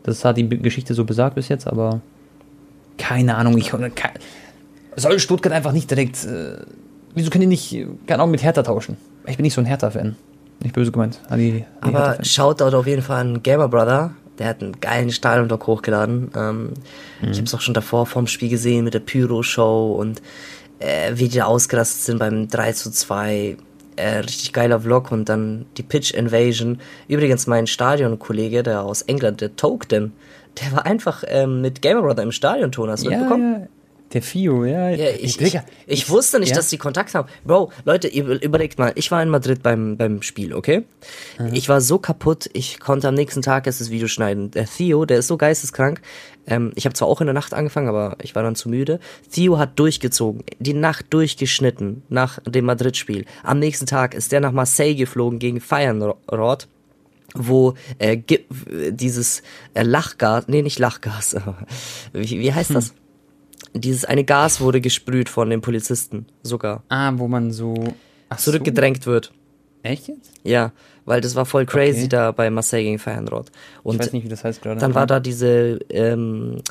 Das hat die Geschichte so besagt bis jetzt, aber keine Ahnung. Ich, soll Stuttgart einfach nicht direkt. Äh, wieso können die nicht, keine Ahnung, mit Hertha tauschen? Ich bin nicht so ein Hertha-Fan. Nicht böse gemeint. Die, die aber Shoutout auf jeden Fall an Gamer Brother. Der hat einen geilen Stadion-Doc hochgeladen. Ähm, mhm. Ich habe es auch schon davor vorm Spiel gesehen mit der Pyro-Show und äh, wie die ausgerastet sind beim 3 zu 2. Äh, richtig geiler Vlog und dann die Pitch Invasion. Übrigens mein Stadion-Kollege, der aus England, der Tokden, der war einfach ähm, mit Gamer Brother im Stadionton, hast du ja, mitbekommen? Ja. Der Fio, ja. ja ich, ich, ich, wusste nicht, ja. dass die Kontakt haben. Bro, Leute, überlegt mal, ich war in Madrid beim, beim Spiel, okay? Mhm. Ich war so kaputt, ich konnte am nächsten Tag erst das Video schneiden. Der Theo, der ist so geisteskrank. Ähm, ich habe zwar auch in der Nacht angefangen, aber ich war dann zu müde. Theo hat durchgezogen, die Nacht durchgeschnitten nach dem Madrid-Spiel. Am nächsten Tag ist der nach Marseille geflogen gegen Feyenoord wo äh, dieses äh, Lachgas, nee, nicht Lachgas, wie, wie heißt hm. Dieses eine Gas wurde gesprüht von den Polizisten sogar. Ah, wo man so Ach zurückgedrängt so. wird. Echt jetzt? Ja, weil das war voll crazy okay. da bei Marseille gegen Feyenoord. Und ich weiß nicht, wie das heißt gerade. Dann war da diese ähm,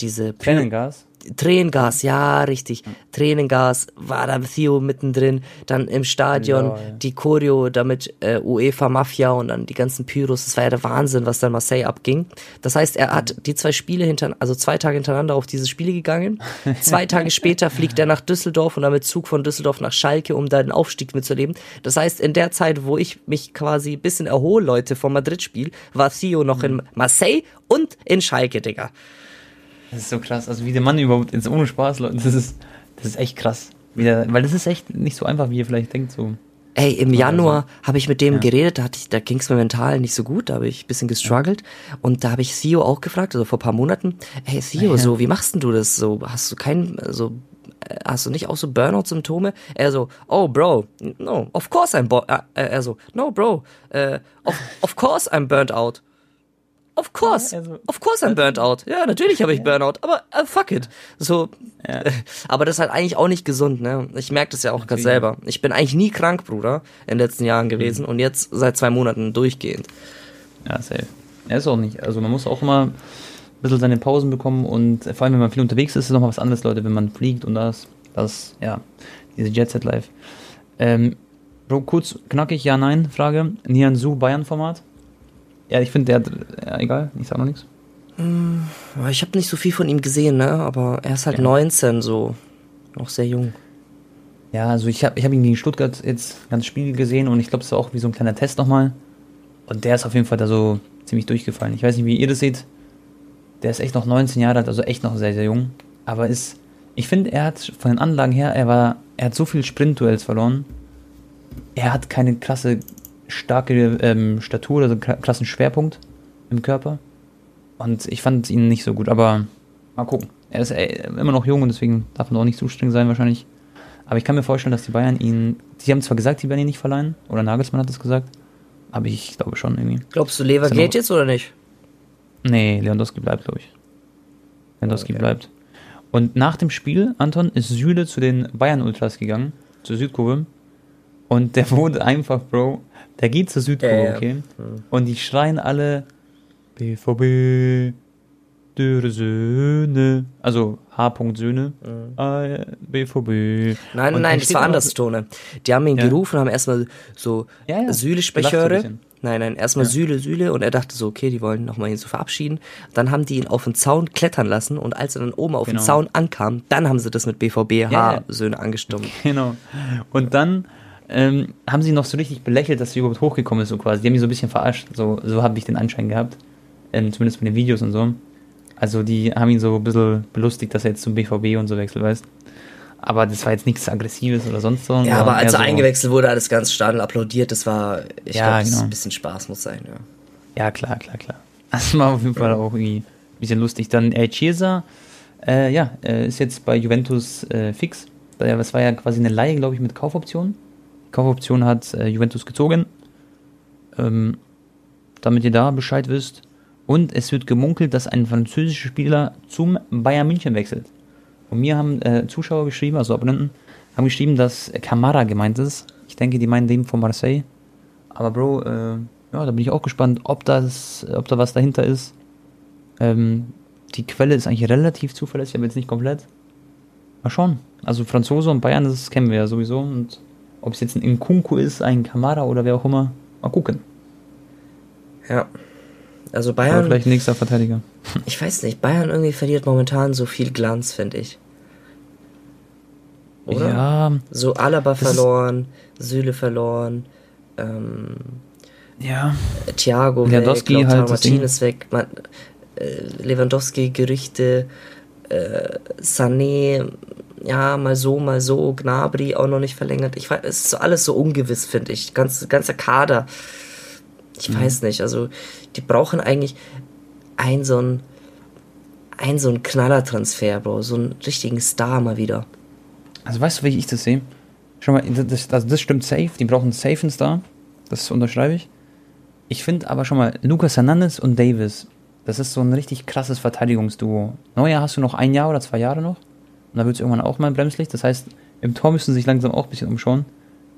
diese Tränengas. Tränengas, ja, richtig. Tränengas war da Theo mittendrin, dann im Stadion ja, ja. die Choreo, damit äh, UEFA Mafia und dann die ganzen Pyros, das war ja der Wahnsinn, was dann Marseille abging. Das heißt, er hat die zwei Spiele hinter, also zwei Tage hintereinander auf diese Spiele gegangen. zwei Tage später fliegt er nach Düsseldorf und dann mit Zug von Düsseldorf nach Schalke, um da den Aufstieg mitzuleben. Das heißt, in der Zeit, wo ich mich quasi ein bisschen erhole, Leute, vom Madrid-Spiel, war Theo noch mhm. in Marseille und in Schalke, Digga. Das ist so krass. Also wie der Mann überhaupt ins ohne Spaß, Leute, das ist, das ist echt krass. Der, weil das ist echt nicht so einfach, wie ihr vielleicht denkt. So. Ey, im Januar also, habe ich mit dem ja. geredet, da, da ging es mir mental nicht so gut, da habe ich ein bisschen gestruggelt. Ja. Und da habe ich Theo auch gefragt, also vor ein paar Monaten, hey Theo, ja. so, wie machst denn du das? So, hast du keinen, so, äh, hast du nicht auch so Burnout-Symptome? Er so, oh Bro, no, of course I'm, äh, er so, no Bro, uh, of, of course I'm burnt out. Of course. Ja, also, of course I'm burnt out. Ja, natürlich habe ich Burnout, aber uh, fuck it. So, ja. aber das ist halt eigentlich auch nicht gesund, ne? Ich merke das ja auch gerade selber. Ich bin eigentlich nie krank, Bruder, in den letzten Jahren gewesen mhm. und jetzt seit zwei Monaten durchgehend. Ja, safe. Er ist auch nicht. Also man muss auch immer ein bisschen seine Pausen bekommen und vor allem, wenn man viel unterwegs ist, ist es nochmal was anderes, Leute, wenn man fliegt und das, das, ja, diese Jet Set Life. Ähm, Bro, kurz, knackig, ja, nein, Frage. Nian Su Bayern Format? Ja, ich finde, der hat, ja, egal, ich sag noch nichts. Hm, ich habe nicht so viel von ihm gesehen, ne? aber er ist halt ja. 19, so noch sehr jung. Ja, also ich habe ich hab ihn gegen Stuttgart jetzt ganz Spiel gesehen und ich glaube, es war auch wie so ein kleiner Test nochmal. Und der ist auf jeden Fall da so ziemlich durchgefallen. Ich weiß nicht, wie ihr das seht. Der ist echt noch 19 Jahre alt, also echt noch sehr, sehr jung. Aber ist, ich finde, er hat von den Anlagen her, er war, er hat so viel Sprintduells verloren. Er hat keine krasse starke ähm, Statur, also klassen Schwerpunkt im Körper. Und ich fand ihn nicht so gut, aber mal gucken. Er ist ey, immer noch jung und deswegen darf man auch nicht zu streng sein wahrscheinlich. Aber ich kann mir vorstellen, dass die Bayern ihn, die haben zwar gesagt, die werden ihn nicht verleihen, oder Nagelsmann hat das gesagt, aber ich glaube schon irgendwie. Glaubst du, Lever geht jetzt oder nicht? Nee, Lewandowski bleibt, glaube ich. Lewandowski okay. bleibt. Und nach dem Spiel, Anton, ist Süle zu den Bayern-Ultras gegangen, zur Südkurve. Und der wurde einfach, Bro, der geht zur Südkurve, ja, okay? Ja. Und die schreien alle BVB, dürre Söhne, also H. Söhne, mhm. BVB. Nein, und nein, das war anders, Tone. Die haben ihn ja. gerufen, haben erstmal so ja, Süle-Sprecheure. Nein, nein, erstmal ja. Süle, Süle und er dachte so, okay, die wollen nochmal ihn so verabschieden. Dann haben die ihn auf den Zaun klettern lassen und als er dann oben auf genau. den Zaun ankam, dann haben sie das mit BVB H-Söhne angestimmt. Genau. Und dann ähm, haben sie noch so richtig belächelt, dass sie überhaupt hochgekommen ist, so quasi. Die haben mich so ein bisschen verarscht. So, so habe ich den Anschein gehabt. Ähm, zumindest von den Videos und so. Also die haben ihn so ein bisschen belustigt, dass er jetzt zum BVB und so wechselt, weißt aber das war jetzt nichts Aggressives oder sonst so. Ja, aber als er so eingewechselt wurde, hat das ganze Stadion applaudiert. Das war, ich ja, glaube, genau. ein bisschen Spaß muss sein, ja. Ja, klar, klar, klar. Das war auf jeden Fall auch irgendwie ein bisschen lustig. Dann äh, Chiesa, äh, ja, äh, ist jetzt bei Juventus äh, fix. Das war ja quasi eine Leihe, glaube ich, mit Kaufoption. Kaufoption hat äh, Juventus gezogen. Ähm, damit ihr da Bescheid wisst. Und es wird gemunkelt, dass ein französischer Spieler zum Bayern München wechselt. Und mir haben äh, Zuschauer geschrieben, also Abonnenten, haben geschrieben, dass Kamara gemeint ist. Ich denke, die meinen den von Marseille. Aber Bro, äh, ja, da bin ich auch gespannt, ob das, ob da was dahinter ist. Ähm, die Quelle ist eigentlich relativ zuverlässig, aber jetzt nicht komplett. Mal schauen. Also Franzose und Bayern, das kennen wir ja sowieso. Und ob es jetzt ein Nkunku ist, ein Kamara oder wer auch immer, mal gucken. Ja. Also Bayern. Oder vielleicht nächster Verteidiger. Ich weiß nicht, Bayern irgendwie verliert momentan so viel Glanz, finde ich. Oder? Ja. So Alaba verloren, Süle verloren, ähm, ja. Thiago Lewandowski weg, halt Martinez weg, Man, äh, Lewandowski Gerüchte, äh, Sané, ja, mal so, mal so, Gnabry auch noch nicht verlängert. Ich weiß, es ist alles so ungewiss, finde ich. Ganz, ganzer Kader. Ich mhm. weiß nicht, also die brauchen eigentlich ein so ein ein so ein Knallertransfer, Bro, so einen richtigen Star mal wieder. Also weißt du, wie ich das sehe? Schau mal, das, also das stimmt safe, die brauchen safe einen Star. Das unterschreibe ich. Ich finde aber schon mal, Lucas Hernandez und Davis, das ist so ein richtig krasses Verteidigungsduo. Neuer hast du noch ein Jahr oder zwei Jahre noch. Und da wird es irgendwann auch mal ein Bremslicht. Das heißt, im Tor müssen sie sich langsam auch ein bisschen umschauen,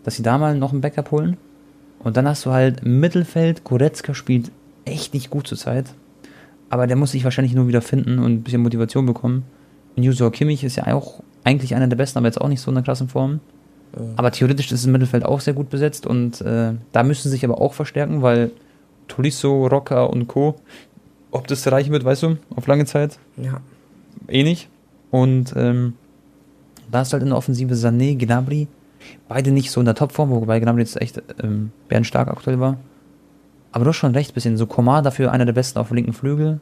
dass sie da mal noch einen Backup holen. Und dann hast du halt Mittelfeld, Goretzka spielt echt nicht gut zur Zeit. Aber der muss sich wahrscheinlich nur wieder finden und ein bisschen Motivation bekommen. Und Kimmich ist ja auch eigentlich einer der besten, aber jetzt auch nicht so in der krassen Form. Aber theoretisch ist das Mittelfeld auch sehr gut besetzt und äh, da müssen sie sich aber auch verstärken, weil Tolisso, Rocker und Co. Ob das reichen wird, weißt du, auf lange Zeit? Ja. Eh nicht. Und ähm, da ist halt in der Offensive Sané, Gnabry, Beide nicht so in der Topform, wobei Gnabry jetzt echt ähm, bärenstark aktuell war. Aber du hast schon recht, bisschen. So Komar dafür einer der besten auf dem linken Flügel.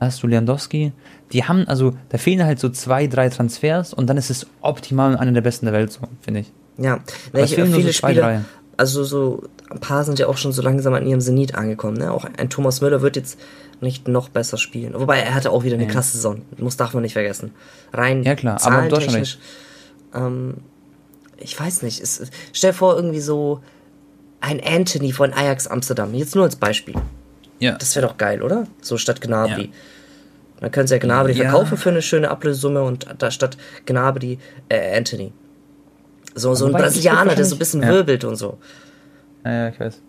Da hast du Lewandowski. Die haben, also, da fehlen halt so zwei, drei Transfers und dann ist es optimal einer der besten der Welt, so, finde ich. Ja, ne, ich, viele so zwei, Spieler, drei. also so, ein paar sind ja auch schon so langsam an ihrem Zenit angekommen, ne? Auch ein Thomas Müller wird jetzt nicht noch besser spielen. Wobei, er hatte auch wieder eine ja. krasse Saison. Muss, darf man nicht vergessen. Rein ja, klar, aber recht. Ähm, ich weiß nicht, es, stell vor, irgendwie so ein Anthony von Ajax Amsterdam, jetzt nur als Beispiel. Ja. Das wäre doch geil, oder? So statt Gnabry. Ja. Dann können sie ja Gnabry ja. verkaufen für eine schöne Ablösesumme und da statt Gnabry äh, Anthony. So, so ein Brasilianer, der so ein bisschen wirbelt und so. Ja, ja, ich weiß.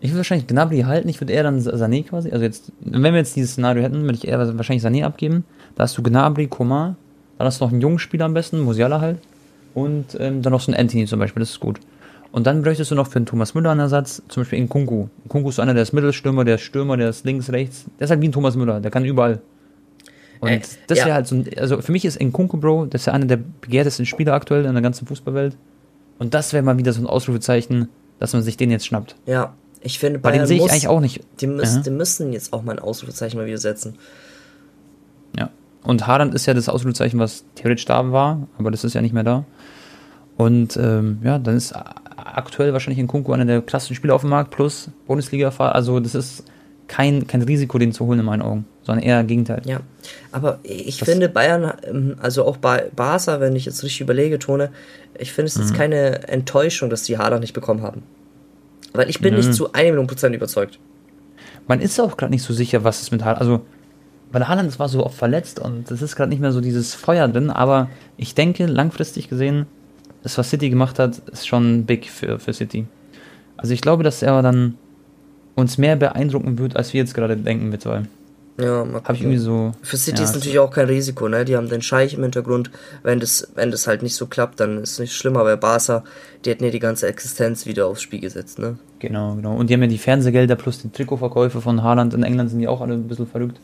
Ich würde wahrscheinlich Gnabry halten, ich würde eher dann Sané quasi, also jetzt, wenn wir jetzt dieses Szenario hätten, würde ich eher wahrscheinlich Sané abgeben. Da hast du Gnabry, Komar, dann hast du noch einen jungen Spieler am besten, Musiala halt und ähm, dann noch so ein Anthony zum Beispiel, das ist gut. Und dann bräuchtest du noch für einen Thomas Müller einen Ersatz, zum Beispiel in Kunku. Kunku ist einer, der ist Mittelstürmer, der ist Stürmer, der ist links, rechts. Der ist halt wie ein Thomas Müller, der kann überall. Und äh, das wäre ja. halt so ein, also für mich ist Nkunku, Bro, das ist ja einer der begehrtesten Spieler aktuell in der ganzen Fußballwelt. Und das wäre mal wieder so ein Ausrufezeichen, dass man sich den jetzt schnappt. Ja, ich finde, Bei den sehe ich eigentlich auch nicht. Die müssen, die müssen jetzt auch mal ein Ausrufezeichen mal wieder setzen. Ja. Und Haaland ist ja das Ausrufezeichen, was theoretisch da war, aber das ist ja nicht mehr da. Und ähm, ja, dann ist aktuell wahrscheinlich in Kunku einer der klassischen Spieler auf dem Markt plus Bundesliga-Fahrer. Also das ist kein, kein Risiko, den zu holen in meinen Augen, sondern eher Gegenteil. Ja, aber ich das finde Bayern, ähm, also auch bei Barca, wenn ich jetzt richtig überlege, Tone, ich finde es ist mhm. keine Enttäuschung, dass die Haaland nicht bekommen haben. Weil ich bin mhm. nicht zu 1 Million Prozent überzeugt. Man ist auch gerade nicht so sicher, was es mit Haaland, also weil Haaland war so oft verletzt und es ist gerade nicht mehr so dieses Feuer drin, aber ich denke, langfristig gesehen, das, was City gemacht hat, ist schon big für, für City. Also ich glaube, dass er dann uns mehr beeindrucken wird, als wir jetzt gerade denken mit zwei. Ja, Habe ich irgendwie so. Für City ja, ist natürlich auch kein Risiko, ne? Die haben den Scheich im Hintergrund. Wenn das, wenn das halt nicht so klappt, dann ist es nicht schlimmer. Bei Barca, die hätten ja die ganze Existenz wieder aufs Spiel gesetzt, ne? Genau, genau. Und die haben ja die Fernsehgelder plus die Trikotverkäufe von Haaland. In England sind die auch alle ein bisschen verrückt.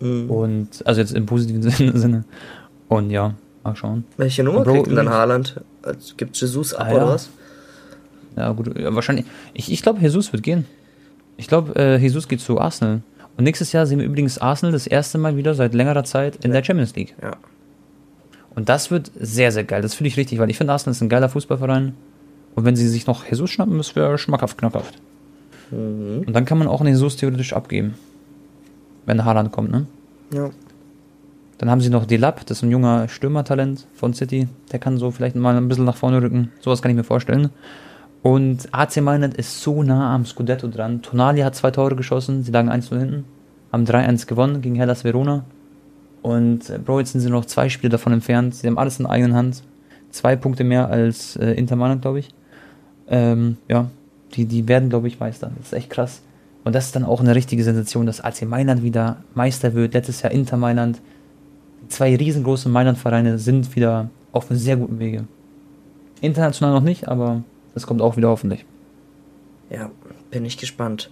Mhm. Und, also jetzt im positiven Sinne. Und ja, mal schauen. Welche Nummer Bro, kriegt denn dann Haaland? Gibt Jesus ab ah, oder was? Ja, gut, ja, wahrscheinlich. Ich, ich glaube, Jesus wird gehen. Ich glaube, äh, Jesus geht zu Arsenal. Und nächstes Jahr sehen wir übrigens Arsenal das erste Mal wieder seit längerer Zeit in der Champions League. Ja. Und das wird sehr, sehr geil. Das finde ich richtig, weil ich finde, Arsenal ist ein geiler Fußballverein. Und wenn sie sich noch Jesus schnappen, das wäre schmackhaft, knackhaft. Mhm. Und dann kann man auch einen Jesus theoretisch abgeben. Wenn Haaland kommt, ne? Ja. Dann haben sie noch Delap, das ist ein junger Stürmertalent von City. Der kann so vielleicht mal ein bisschen nach vorne rücken. Sowas kann ich mir vorstellen. Und AC Mailand ist so nah am Scudetto dran. Tonali hat zwei Tore geschossen, sie lagen 1-0 hinten, haben 3-1 gewonnen gegen Hellas Verona. Und äh, Bro, jetzt sind sie noch zwei Spiele davon entfernt. Sie haben alles in der eigenen Hand. Zwei Punkte mehr als äh, Inter Mailand, glaube ich. Ähm, ja, die, die werden, glaube ich, Meister. Das ist echt krass. Und das ist dann auch eine richtige Sensation, dass AC Mailand wieder Meister wird. Letztes Jahr Inter Mailand. Zwei riesengroßen Mailand-Vereine sind wieder auf einem sehr guten Wege. International noch nicht, aber das kommt auch wieder hoffentlich. Ja, bin ich gespannt.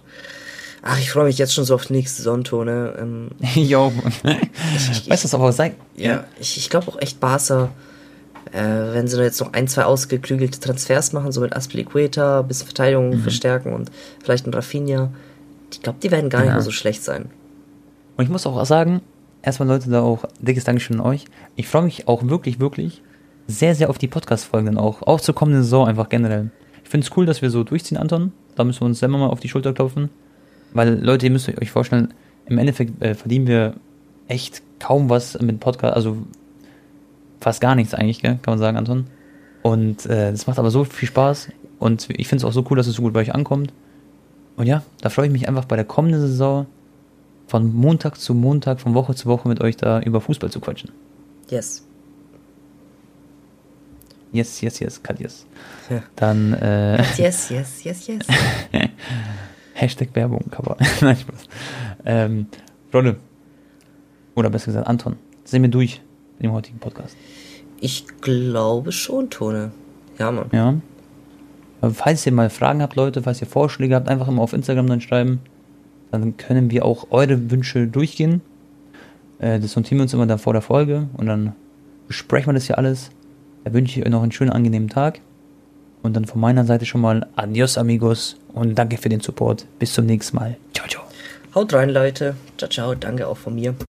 Ach, ich freue mich jetzt schon so auf die nächste Saison, ne? Ähm, Jo, weißt du, was aber sein? ja, ich, ich glaube auch echt Barca, äh, wenn sie da jetzt noch ein, zwei ausgeklügelte Transfers machen, so mit Aspilicueta, ein bisschen Verteidigung verstärken und vielleicht ein Rafinha, ich glaube, die werden gar nicht Ja. mehr so schlecht sein. Und ich muss auch sagen, erstmal Leute, da auch dickes Dankeschön an euch. Ich freue mich auch wirklich, wirklich sehr, sehr auf die Podcast-Folgen dann auch. Auch zur kommenden Saison einfach generell. Ich finde es cool, dass wir so durchziehen, Anton. Da müssen wir uns selber mal auf die Schulter klopfen. Weil, Leute, ihr müsst euch vorstellen, im Endeffekt äh, verdienen wir echt kaum was mit Podcast, also fast gar nichts eigentlich, gell? kann man sagen, Anton. Und äh, das macht aber so viel Spaß. Und ich finde es auch so cool, dass es so gut bei euch ankommt. Und ja, da freue ich mich einfach bei der kommenden Saison von Montag zu Montag, von Woche zu Woche mit euch da über Fußball zu quatschen. Yes. Yes, yes, yes, cut yes. Ja. Dann äh, Yes, yes, yes, yes. Hashtag Werbung, Cover. Nein, Spaß. Ähm, Freunde, oder besser gesagt Anton, sind wir durch mit dem heutigen Podcast. Ich glaube schon, Tone. Ja, Mann. Ja. Aber falls ihr mal Fragen habt, Leute, falls ihr Vorschläge habt, einfach immer auf Instagram dann schreiben. Dann können wir auch eure Wünsche durchgehen. Äh, das notieren wir uns immer dann vor der Folge und dann besprechen wir das hier alles. Da wünsche ich euch noch einen schönen, angenehmen Tag. Und dann von meiner Seite schon mal Adios, amigos. Und danke für den Support. Bis zum nächsten Mal. Ciao, ciao. Haut rein, Leute. Ciao, ciao. Danke auch von mir.